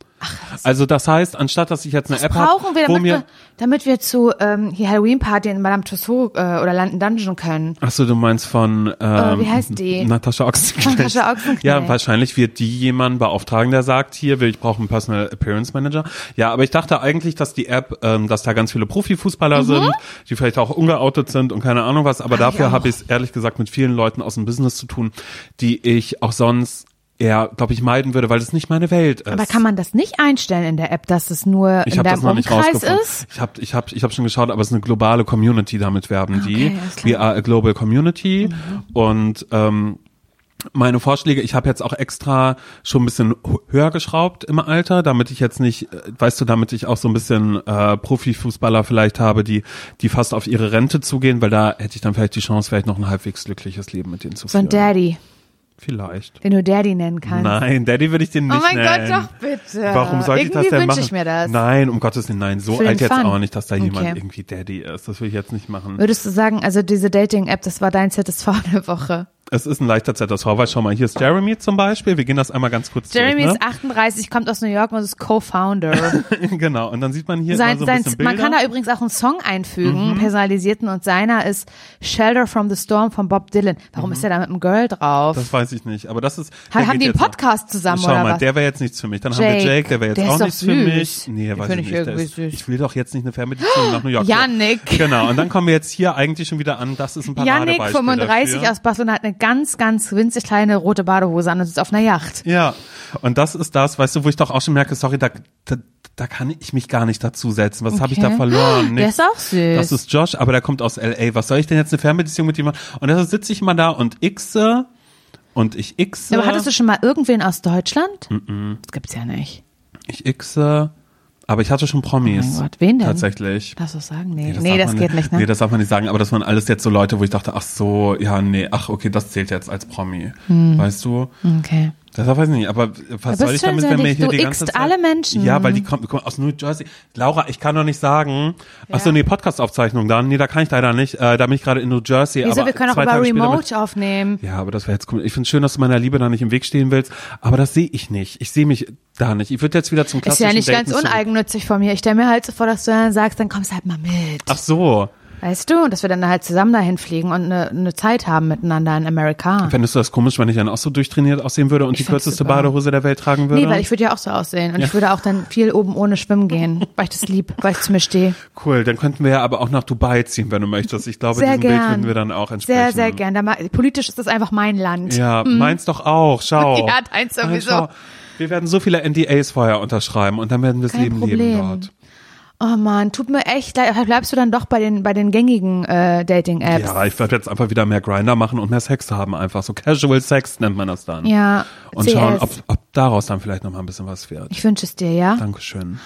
also das heißt, anstatt dass ich jetzt eine was App habe, brauchen wir, wo damit wir, damit wir zu ähm, hier Halloween Party in Madame Tussauds äh, oder London Dungeon können? Ach so, du meinst von ähm, wie heißt die? Natascha Ochsenknecht. Natascha Ochsenknecht. Ja, wahrscheinlich wird die jemanden beauftragen, der sagt, hier will ich brauche einen Personal Appearance Manager. Ja, aber ich dachte eigentlich, dass die App, ähm, dass da ganz viele Profifußballer sind, die vielleicht auch ungeoutet sind und keine Ahnung was. Aber Mhm. Ach, dafür habe ich es ehrlich gesagt mit vielen Leuten aus dem Business zu tun, die ich auch sonst eher, glaube ich, meiden würde, weil es nicht meine Welt ist. Aber kann man das nicht einstellen in der App, dass es nur Ich in das deinem noch Umkreis ist? Ich habe ich hab, ich hab schon geschaut, aber es ist eine globale Community, damit werben die. Okay, klar. We are a global community. Und ähm, meine Vorschläge, ich habe jetzt auch extra schon ein bisschen höher geschraubt im Alter, damit ich jetzt nicht, äh, weißt du, damit ich auch so ein bisschen äh, Profifußballer vielleicht habe, die die fast auf ihre Rente zugehen, weil da hätte ich dann vielleicht die Chance, vielleicht noch ein halbwegs glückliches Leben mit denen zu So ein führen. Daddy, Vielleicht. den du Daddy nennen kannst. Nein, Daddy würde ich den Oh nicht mein nennen. Gott, doch bitte. Warum sollte ich das Irgendwie denn wünsche machen? ich mir das. Nein, um Gottes Willen, nein. So Für alt jetzt Fun. auch nicht, dass da jemand Okay. irgendwie Daddy ist. Das will ich jetzt nicht machen. Würdest du sagen, also diese Dating-App, das war dein ZSV der Woche? Es ist ein leichter ZSV, schau mal, hier ist Jeremy zum Beispiel. Wir gehen das einmal ganz kurz Jeremy durch. ist 38, kommt aus New York und ist Co-Founder. Ne? <laughs> genau, und dann sieht man hier sein, so ein sein. Mhm. man kann da übrigens auch einen Song einfügen, personalisierten, und seiner ist Shelter from the Storm von Bob Dylan. Warum ist er da mit einem Girl drauf? Mhm. das weiß ich nicht, aber das ist. Ha- der haben die einen jetzt noch. Podcast zusammen Schau mal, was? der wäre jetzt nichts für mich. Dann haben Jake. wir Jake, der wäre jetzt Der auch nichts für mich. Nee, Den weiß ich ich nicht. Der ist, ich will doch jetzt nicht eine Fernbeziehung nach New York. <gasps> Yannick. Genau, und dann kommen wir jetzt hier eigentlich schon wieder an. Das ist ein Paradebeispiel Yannick, 35 dafür. aus Barcelona, hat eine ganz, ganz winzig kleine rote Badehose an und sitzt auf einer Yacht. Ja, und das ist das, weißt du, wo ich doch auch schon merke, sorry, da, da, da kann ich mich gar nicht dazu setzen. Was habe ich da Okay. verloren? <gasps> Der Nichts. ist auch süß. Das ist Josh, aber der kommt aus LA. Was soll ich denn jetzt eine Fernbeziehung mit ihm machen? Und deshalb sitze ich mal da und xe und ich xe. Aber hattest du schon mal irgendwen aus Deutschland? Das gibt's ja nicht. ich xe, aber ich hatte schon Promis. Oh mein Gott, wen denn? Tatsächlich. Darfst du das sagen? Nee, das nee, das geht nicht, ne? Nee, das darf man nicht sagen, aber das waren alles jetzt so Leute, wo ich dachte, ach so, ja, nee, ach, okay, das zählt jetzt als Promi. Hm. Weißt du? okay. Das weiß ich nicht, aber was soll ich damit, wenn mir dicht. hier Du die ganze Zeit... alle Menschen. Ja, weil die kommen, kommen aus New Jersey. Laura, ich kann doch nicht sagen... Ach so, Ja. nee, Podcast-Aufzeichnung dann. Nee, da kann ich leider nicht. Äh, da bin ich gerade in New Jersey. Wieso, aber wir können auch über Remote aufnehmen. Ja, aber das wäre jetzt cool. Ich finde schön, dass du meiner Liebe da nicht im Weg stehen willst, aber das sehe ich nicht. Ich sehe mich da nicht. Ich würde jetzt wieder zum Ist klassischen ja nicht Daten ganz uneigennützig von mir. Ich stelle mir halt so vor, dass du dann sagst, dann kommst du halt mal mit. Ach so. Weißt du? Dass wir dann halt zusammen dahin fliegen und eine, eine Zeit haben miteinander in Amerika. Fändest du das komisch, wenn ich dann auch so durchtrainiert aussehen würde und die Ich find's kürzeste super. Badehose der Welt tragen würde? Nee, weil ich würde ja auch so aussehen. Und ich würde auch dann viel oben ohne schwimmen gehen, <laughs> weil ich das lieb, weil ich zu mir stehe. cool, dann könnten wir ja aber auch nach Dubai ziehen, wenn du möchtest. Ich glaube, Sehr diesem Bild gern. würden wir dann auch entsprechen. Sehr, sehr gern. Da Politisch ist das einfach mein Land. Ja, meins doch auch. Schau. <laughs> Ja, deins sowieso. schau. Wir werden so viele NDAs vorher unterschreiben und dann werden wir das Leben Problem. leben dort. Oh man, tut mir echt leid. Bleibst du dann doch bei den, bei den gängigen äh, Dating-Apps? Ja, ich werde jetzt einfach wieder mehr Grinder machen und mehr Sex haben. Einfach so Casual Sex nennt man das dann. Ja, Und CS. schauen, ob, ob daraus dann vielleicht noch mal ein bisschen was wird. Ich wünsche es dir, ja? Dankeschön.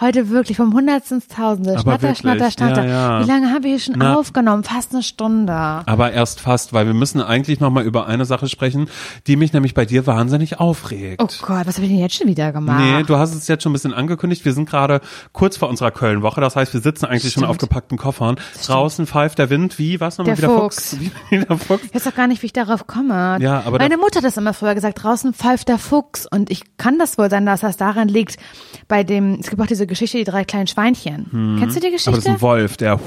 Heute wirklich vom Hundertsten ins Tausende. Aber Schnatter, wirklich, schnatter, schnatter. ja, ja. Wie lange haben wir hier schon Na. aufgenommen? Fast eine Stunde. Aber erst fast, weil wir müssen eigentlich noch mal über eine Sache sprechen, die mich nämlich bei dir wahnsinnig aufregt. Oh Gott, was habe ich denn jetzt schon wieder gemacht? Nee, du hast es jetzt schon ein bisschen angekündigt. Wir sind gerade kurz vor unserer Köln-Woche. Das heißt, wir sitzen eigentlich schon Stimmt. auf gepackten Koffern. Draußen pfeift der Wind. Wie? Was nochmal? Der Wieder Fuchs. Wie der Fuchs? Ich weiß doch gar nicht, wie ich darauf komme. Ja, aber Meine Mutter hat das immer früher gesagt, draußen pfeift der Fuchs. Und ich kann das wohl sein, dass das daran liegt, bei dem, es gibt auch diese Geschichte, die drei kleinen Schweinchen. Kennst du die Geschichte? Aber das ist ein Wolf, der,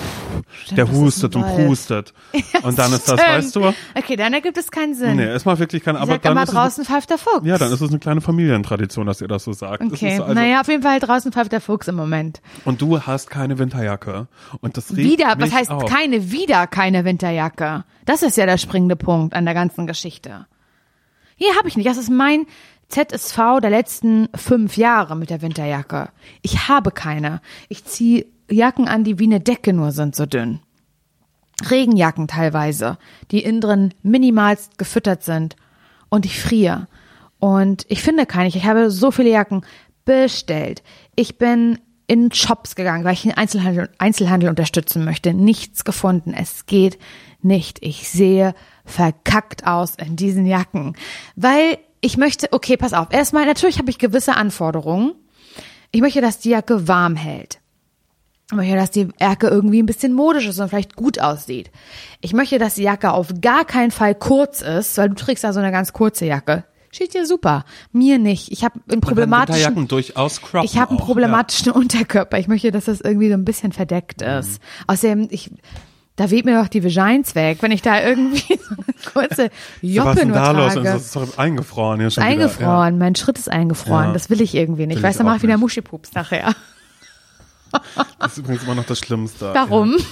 ein hustet und Wolf. prustet. <laughs> Und dann ist das, Stimmt. weißt du? Okay, dann ergibt es keinen Sinn. Nee, es macht wirklich keinen, ich aber dann immer, ist es, draußen pfeift der Fuchs. ja, dann ist es eine kleine Familientradition, dass ihr das so sagt. Okay, also, naja, auf jeden Fall draußen pfeift der Fuchs im Moment. Und du hast keine Winterjacke. Und das regt Wieder, was heißt auf. keine, wieder keine Winterjacke? Das ist ja der springende Punkt an der ganzen Geschichte. Hier habe ich nicht. Das ist mein ZSV der letzten fünf Jahre mit der Winterjacke. Ich habe keine. Ich ziehe Jacken an, die wie eine Decke nur sind, so dünn. Regenjacken teilweise, die innen drin minimalst gefüttert sind. Und ich friere. Und ich finde keine. Ich habe so viele Jacken bestellt. Ich bin in Shops gegangen, weil ich den Einzelhandel, Einzelhandel unterstützen möchte. Nichts gefunden. Es geht nicht. Ich sehe verkackt aus in diesen Jacken. Weil ich möchte, okay, pass auf. Erstmal, natürlich habe ich gewisse Anforderungen. Ich möchte, dass die Jacke warm hält. Ich möchte, dass die Jacke irgendwie ein bisschen modisch ist und vielleicht gut aussieht. Ich möchte, dass die Jacke auf gar keinen Fall kurz ist, weil du trägst da so eine ganz kurze Jacke. Steht dir super. Mir nicht. Ich habe einen problematischen. Durchaus croppen Ich habe einen auch, problematischen <laughs> Unterkörper. Ich möchte, dass das irgendwie so ein bisschen verdeckt ist. Außerdem, ich, da weht mir doch die Vagines weg, wenn ich da irgendwie <laughs> so eine kurze Ja. Joppe nur da los? trage. Das ist doch eingefroren hier schon Eingefroren, mein Schritt ist eingefroren. Ja. Das will ich irgendwie nicht. Will weißt ich du, mach ich wieder. Muschipups nachher. Das ist übrigens immer noch das Schlimmste. Warum? Ja.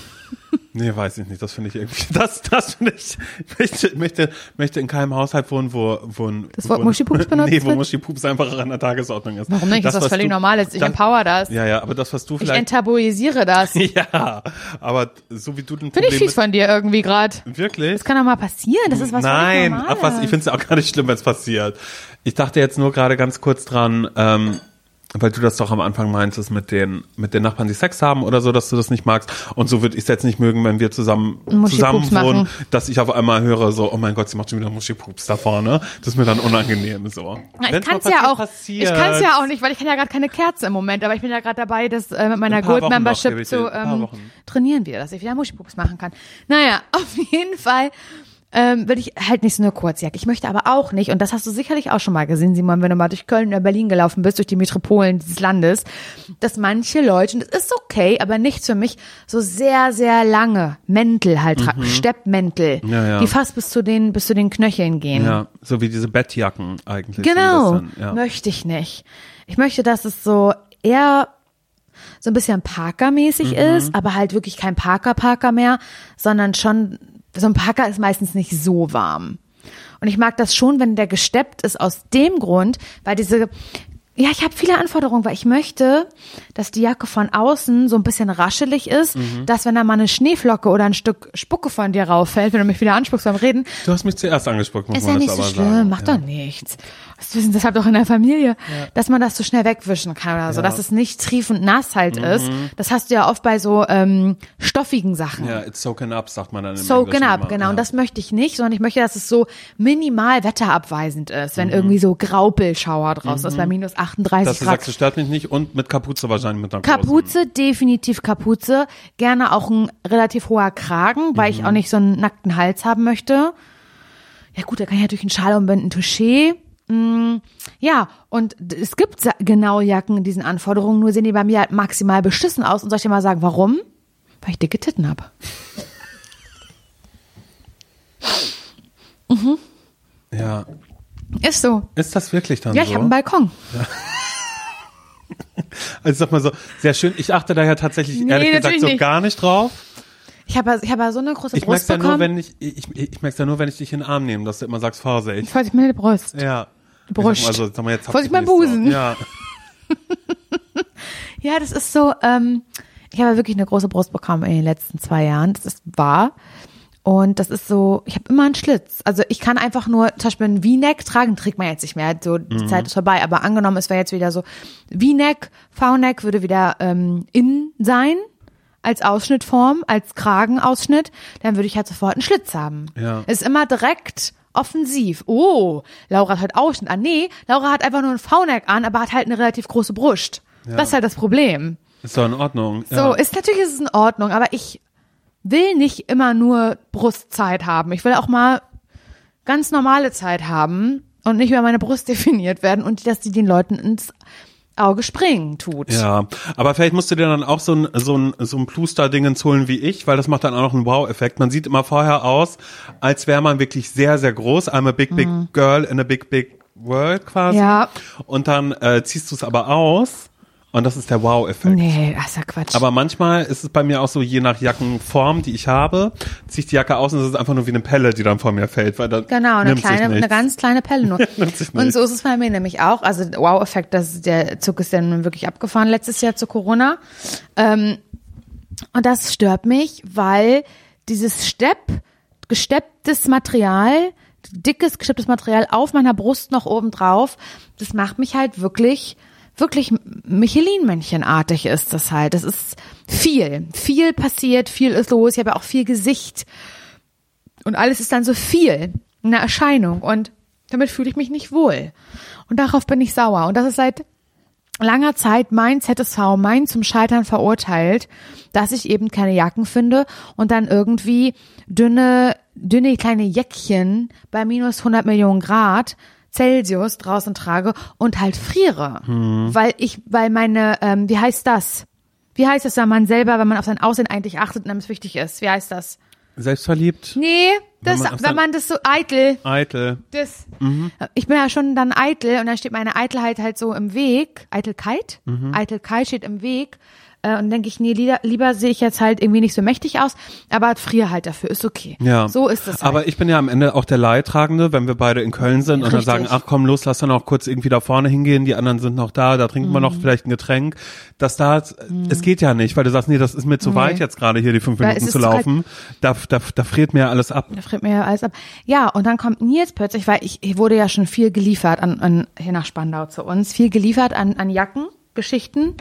Nee, weiß ich nicht. Das finde ich irgendwie, <laughs> das, das finde ich, ich möchte, möchte, möchte in keinem Haushalt wohnen, wo, wo ein- Das Wort wo, Muschipups <laughs> benutzt Nee, wo? Muschipups einfach an der Tagesordnung ist. Warum nicht? Das, ist was völlig du- Normales. Ich das- empower das. Ja, ja, aber das, was du ich vielleicht, enttabuisiere <laughs> das. Finde ja, aber so wie du den ich Problem fies von dir irgendwie gerade. wirklich? Das kann doch mal passieren. Das ist was Nein, völlig ach was, ich finde es auch gar nicht schlimm, wenn es passiert. Ich dachte jetzt nur gerade ganz kurz dran, ähm, weil du das doch am Anfang meintest mit den mit den Nachbarn, die Sex haben oder so, dass du das nicht magst. Und so würde ich es jetzt nicht mögen, wenn wir zusammen zusammen wohnen, dass ich auf einmal höre so, oh mein Gott, sie macht schon wieder Muschi-Pups da vorne. Das ist mir dann unangenehm so. Ich kann es ja auch. passiert, Ich kann es ja auch nicht, weil ich kann ja gerade keine Kerze im Moment. Aber ich bin ja gerade dabei, das äh, mit meiner Gold noch, Membership ich zu ähm, trainieren wieder, dass ich wieder Muschipups machen kann. Naja, <laughs> auf jeden Fall ähm, will ich halt nicht so eine Kurzjacke. Ich möchte aber auch nicht, und das hast du sicherlich auch schon mal gesehen, Simon, wenn du mal durch Köln oder Berlin gelaufen bist, durch die Metropolen dieses Landes, dass manche Leute, und das ist okay, aber nicht für mich, so sehr, sehr lange Mäntel halt tragen, Steppmäntel, Mhm. Ja, ja. die fast bis zu den, bis zu den Knöcheln gehen. Ja, so wie diese Bettjacken eigentlich. Genau, ja. möchte ich nicht. Ich möchte, dass es so eher so ein bisschen Parker-mäßig Mhm. ist, aber halt wirklich kein Parker-Parker mehr, sondern schon, so ein Parker ist meistens nicht so warm. Und ich mag das schon, wenn der gesteppt ist aus dem Grund, weil diese, ja, ich habe viele Anforderungen, weil ich möchte, dass die Jacke von außen so ein bisschen raschelig ist, Mhm. dass wenn da mal eine Schneeflocke oder ein Stück Spucke von dir rauffällt, wenn du mich wieder anspuckst beim Reden, Du hast mich zuerst angesprochen, muss ist man ja das nicht so schlimm, sagen. macht ja. doch nichts. Das wissen deshalb doch in der Familie, dass man das so schnell wegwischen kann oder so, Ja. Mhm. dass es nicht triefend nass halt ist. Das hast du ja oft bei so ähm, stoffigen Sachen. Ja, it's soaking up, sagt man dann im Soaken Englischen up, immer. genau. Ja. Und das möchte ich nicht, sondern ich möchte, dass es so minimal wetterabweisend ist, Mhm. wenn irgendwie so Graupelschauer draußen ist, bei minus 38 Dass du Grad. sagst, das stört mich nicht und mit Kapuze wahrscheinlich mit einer. Kapuze, definitiv Kapuze. Gerne auch ein relativ hoher Kragen, weil Mhm. ich auch nicht so einen nackten Hals haben möchte. Ja gut, da kann ich natürlich einen Schal umbinden, Touché. Mm, Ja, und es gibt genau Jacken in diesen Anforderungen, nur sehen die bei mir halt maximal beschissen aus. Und soll ich dir mal sagen, warum? Weil ich dicke Titten habe. <laughs> Ja. Ist so. Ist das wirklich dann Ja, so? ich habe einen Balkon. <laughs> Also sag mal so, sehr schön. Ich achte da ja tatsächlich Nee, ehrlich gesagt so nicht. gar nicht drauf. Ich habe ich habe so eine große Ich merk's Brust ja nur, bekommen. wenn ich, ich, ich merk's ja nur, wenn ich dich in den Arm nehme, dass du immer sagst, Vorsicht. Vorsicht, meine Brust. Ja. Brust. Also, sag mal, jetzt Vorsicht, ich mein so. Busen. Ja. <laughs> Ja, das ist so, ähm, ich habe wirklich eine große Brust bekommen in den letzten zwei Jahren. Das ist wahr. Und das ist so, ich habe immer einen Schlitz. Also ich kann einfach nur zum Beispiel ein V-Neck tragen, trägt man jetzt nicht mehr, so Mhm. die Zeit ist vorbei. Aber angenommen, es wäre jetzt wieder so, V-Neck, V-Neck würde wieder ähm, in sein als Ausschnittform, als Kragenausschnitt, dann würde ich halt sofort einen Schlitz haben. Ja. Es ist immer direkt offensiv. Oh, Laura hat halt Ausschnitt an. Nee, Laura hat einfach nur ein V-Neck an, aber hat halt eine relativ große Brust. Das ist halt das Problem. Ist doch in Ordnung. So, ja. ist natürlich ist es in Ordnung, aber ich will nicht immer nur Brustzeit haben. Ich will auch mal ganz normale Zeit haben und nicht über meine Brust <laughs> definiert werden und dass die den Leuten ins Auge springen tut. Ja, aber vielleicht musst du dir dann auch so ein, so ein, so ein Pluster-Dingens holen wie ich, weil das macht dann auch noch einen Wow-Effekt. Man sieht immer vorher aus, als wäre man wirklich sehr, sehr groß. I'm a big, big girl in a big, big world quasi. Mhm. Ja. Und dann äh, ziehst du es aber aus und das ist der Wow-Effekt. Nee, das ist ja Quatsch. Aber manchmal ist es bei mir auch so, je nach Jackenform, die ich habe, ziehe ich die Jacke aus und es ist einfach nur wie eine Pelle, die dann vor mir fällt. Weil dann Genau, eine kleine, eine ganz kleine Pelle nur. <laughs> Und so ist es bei mir nämlich auch. Also Wow-Effekt, der Zug ist ja nun wirklich abgefahren letztes Jahr zu Corona. Ähm, und das stört mich, weil dieses Stepp, gestepptes Material, dickes gestepptes Material auf meiner Brust noch oben drauf, das macht mich halt wirklich wirklich Michelin-Männchenartig ist das halt. Das ist viel. Viel passiert, viel ist los. Ich habe ja auch viel Gesicht Und alles ist dann so viel, eine Erscheinung. Und damit fühle ich mich nicht wohl. Und darauf bin ich sauer. Und das ist seit langer Zeit mein ZSV, mein zum Scheitern verurteilt, dass ich eben keine Jacken finde und dann irgendwie dünne, dünne kleine Jäckchen bei minus 100 Millionen Grad Celsius draußen trage und halt friere. Weil ich, weil meine, ähm, wie heißt das? Wie heißt das, wenn man selber, wenn man auf sein Aussehen eigentlich achtet und einem es wichtig ist? Wie heißt das? Selbstverliebt, Nee, das, Wenn man wenn man, das so eitel, eitel. das, ich bin ja schon dann eitel und dann steht meine Eitelheit halt so im Weg. Eitelkeit? Mhm. Eitelkeit steht im Weg. Äh, Und denke ich, nee, lieber, lieber sehe ich jetzt halt irgendwie nicht so mächtig aus, aber friere halt dafür, ist okay. Ja. So ist es halt. Aber ich bin ja am Ende auch der Leidtragende, wenn wir beide in Köln sind und dann Richtig. sagen, ach komm, los, lass dann auch kurz irgendwie da vorne hingehen, die anderen sind noch da, da trinken wir noch Mhm. vielleicht ein Getränk. Dass da, es geht ja nicht, weil du sagst, nee, das ist mir zu Nee. weit jetzt gerade hier die fünf Minuten zu laufen. Da, da, da friert mir alles ab. Da friert mir ja alles ab. Ja, und dann kommt Nils plötzlich, weil ich, ich wurde ja schon viel geliefert an, an hier nach Spandau zu uns, viel geliefert an, an Jacken. Geschichten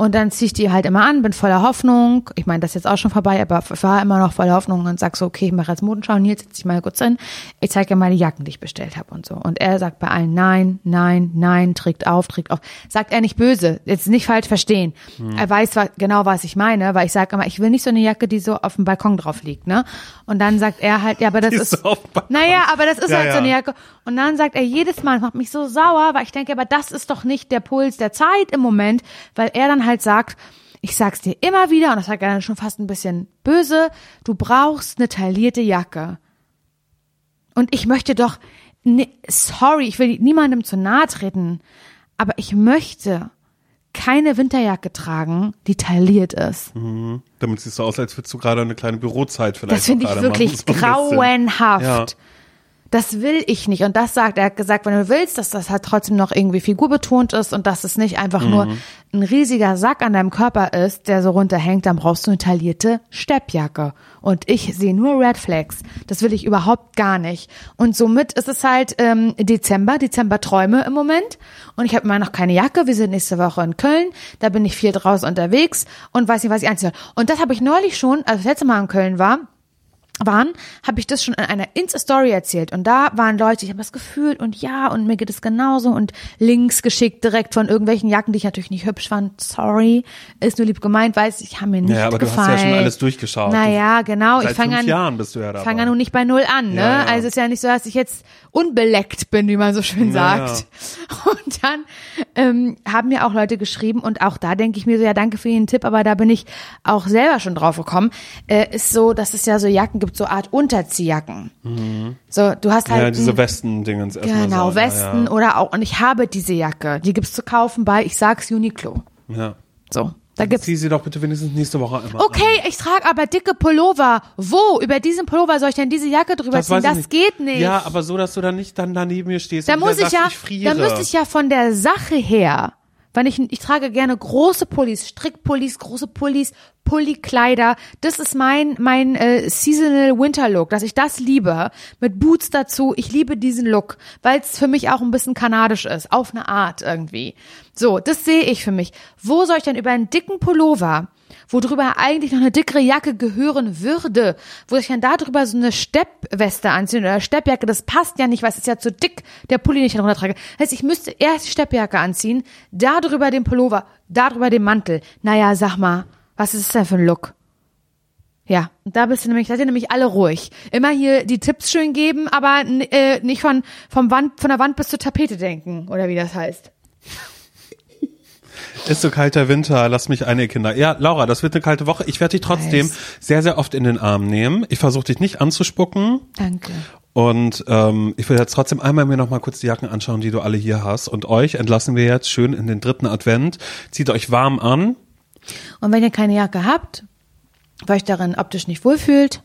und dann zieh ich die halt immer an, bin voller Hoffnung. Ich meine, das ist jetzt auch schon vorbei, aber ich war immer noch voller Hoffnung und sag so, okay, ich mache jetzt Modenschau. Nils, setz dich mal kurz hin. Ich zeige dir mal die Jacken, die ich bestellt habe und so. Und er sagt bei allen nein, nein, nein, trägt auf, trägt auf. Sagt er nicht böse, jetzt nicht falsch verstehen. Hm. Er weiß wa- genau, was ich meine, weil ich sage immer, ich will nicht so eine Jacke, die so auf dem Balkon drauf liegt, ne? Und dann sagt er halt, ja, aber das Die ist, ist naja, aber das ist Ja, halt so ja. eine Jacke. Und dann sagt er jedes Mal, das macht mich so sauer, weil ich denke, aber das ist doch nicht der Puls der Zeit im Moment, weil er dann halt sagt, ich sag's dir immer wieder, und das sagt er dann schon fast ein bisschen böse, du brauchst eine taillierte Jacke. Und ich möchte doch, ne, sorry, ich will niemandem zu nahe treten, aber ich möchte keine Winterjacke tragen, die tailliert ist. Damit siehst du aus, als würdest du gerade eine kleine Bürozeit vielleicht Das finde ich wirklich machen, <laughs> so grauenhaft. Ja. Das will ich nicht. Und das sagt, er hat gesagt, wenn du willst, dass das halt trotzdem noch irgendwie figurbetont ist und dass es nicht einfach nur Mhm. ein riesiger Sack an deinem Körper ist, der so runterhängt, dann brauchst du eine taillierte Steppjacke. Und ich sehe nur Red Flags. Das will ich überhaupt gar nicht. Und somit ist es halt ähm, Dezember, Dezemberträume im Moment. Und ich habe immer noch keine Jacke. Wir sind nächste Woche in Köln. Da bin ich viel draußen unterwegs und weiß nicht, was ich anziehen soll. Und das habe ich neulich schon, als ich das letzte Mal in Köln war, waren, habe ich das schon in einer Insta-Story erzählt. Und da waren Leute, ich habe das gefühlt und ja, und mir geht es genauso und Links geschickt direkt von irgendwelchen Jacken, die ich natürlich nicht hübsch fand. Sorry, ist nur lieb gemeint, weiß ich, haben mir nicht Ja, aber du hast gefallen. ja schon alles durchgeschaut. Naja, genau. Seit ich fange an, Jahren bist du ja dabei. fange ja nun nicht bei Null an, ne? Ja, ja. Also es ist ja nicht so, dass ich jetzt unbeleckt bin, wie man so schön Ja, sagt. Und dann ähm, haben mir auch Leute geschrieben und auch da denke ich mir so, ja, danke für den Tipp, aber da bin ich auch selber schon drauf gekommen. Äh, ist so, dass es ja so Jacken gibt, so Art Unterziehjacken. So, du hast halt Mhm. Ja, diese Westen-Dingens erstmal Genau, so. Westen Ja, oder auch, und ich habe diese Jacke, die gibt's zu kaufen bei, ich sag's, Uniqlo. ja. So, da gibt's Zieh sie doch bitte wenigstens nächste Woche einmal an. Okay, ich trage aber dicke Pullover. Wo? Über diesen Pullover soll ich denn diese Jacke drüber ziehen? weiß ich Das nicht. geht nicht. Ja, aber so, dass du dann nicht dann daneben mir stehst da und muss ich ja, sagst, ich friere. da müsste ich ja von der Sache her, weil ich, ich trage gerne große Pullis, Strickpullis, große Pullis, Pullikleider. Das ist mein, mein äh, Seasonal Winter Look, dass ich das liebe. Mit Boots dazu. Ich liebe diesen Look, weil es für mich auch ein bisschen kanadisch ist, auf eine Art irgendwie. So, das sehe ich für mich. Wo soll ich denn über einen dicken Pullover wo drüber eigentlich noch eine dickere Jacke gehören würde, wo ich dann da drüber so eine Steppweste anziehen oder Steppjacke, das passt ja nicht, weil es ist ja zu dick, der Pulli den ich darunter trage. Das heißt, ich müsste erst die Steppjacke anziehen, da drüber den Pullover, da drüber den Mantel. Naja, sag mal, was ist das denn für ein Look? Ja, da bist du nämlich, da sind nämlich alle ruhig. Immer hier die Tipps schön geben, aber äh, nicht von, vom Wand, von der Wand bis zur Tapete denken, oder wie das heißt. Ist so kalter Winter, lass mich eine Kinder. Ja, Laura, das wird eine kalte Woche. Ich werde dich trotzdem Weiß. sehr, sehr oft in den Arm nehmen. Ich versuche dich nicht anzuspucken. Danke. Und ähm, ich will jetzt trotzdem einmal mir noch mal kurz die Jacken anschauen, die du alle hier hast. Und euch entlassen wir jetzt schön in den dritten Advent. Zieht euch warm an. Und wenn ihr keine Jacke habt, weil euch darin optisch nicht wohlfühlt,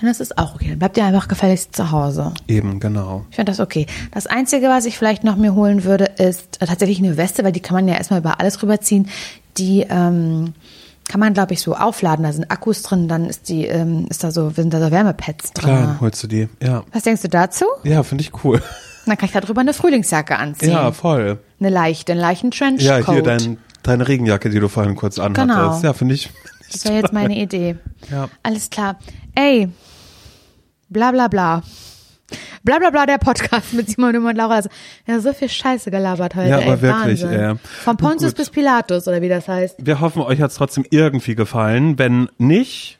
dann ist es auch okay. Dann bleibt ihr einfach gefälligst zu Hause. Eben, genau. Ich finde das okay. Das Einzige, was ich vielleicht noch mir holen würde, ist äh, tatsächlich eine Weste, weil die kann man ja erstmal über alles rüberziehen. Die ähm, kann man, glaube ich, so aufladen. Da sind Akkus drin, dann ist die, ähm, ist da so, sind da so Wärmepads drin. Klar, holst du die. Ja. Was denkst du dazu? Ja, finde ich cool. Dann kann ich da drüber eine Frühlingsjacke <laughs> anziehen. Ja, voll. Eine leichte, einen leichten Trenchcoat. Ja, hier dein, deine Regenjacke, die du vorhin kurz anhattest. Genau. Ja, finde ich. Das wäre jetzt meine Idee. Ja. Alles klar. Ey, Bla bla bla. Bla bla bla, der Podcast mit Simon und Laura. Also, ja, so viel Scheiße gelabert heute. Ja, ey, aber wirklich, Wahnsinn. ey. Von Pontius Gut. bis Pilatus, oder wie das heißt. Wir hoffen, euch hat es trotzdem irgendwie gefallen. Wenn nicht,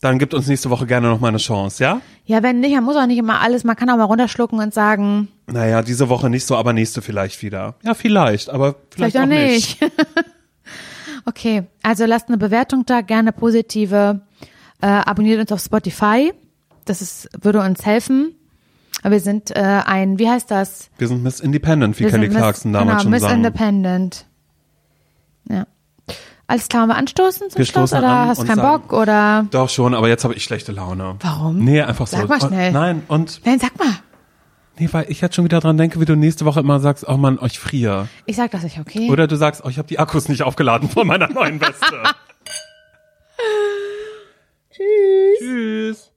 dann gibt uns nächste Woche gerne noch mal eine Chance, ja? Ja, wenn nicht, man muss auch nicht immer alles, man kann auch mal runterschlucken und sagen, Naja, diese Woche nicht so, aber nächste vielleicht wieder. Ja, vielleicht, aber vielleicht, vielleicht, auch auch nicht. nicht. <laughs> okay, also lasst eine Bewertung da, gerne positive. Äh, abonniert uns auf Spotify. Das ist, würde uns helfen. Wir sind äh, ein, wie heißt das? Wir sind Miss Independent, wie Wir Kelly Miss- Clarkson damals genau, schon Miss sang. Independent. Ja. Alles klar, wir anstoßen zum Wir Schluss? Oder hast du keinen sagen- Bock? Oder? Doch schon, aber jetzt habe ich schlechte Laune. Warum? Nee, einfach so. Sag mal schnell. Und, nein, und Nein, sag mal. nee, weil ich jetzt schon wieder dran denke, wie du nächste Woche immer sagst, oh Mann, euch friere. Ich sag das nicht, okay? Oder du sagst, oh, ich habe die Akkus nicht aufgeladen von meiner neuen Weste. <laughs> Tschüss. Tschüss.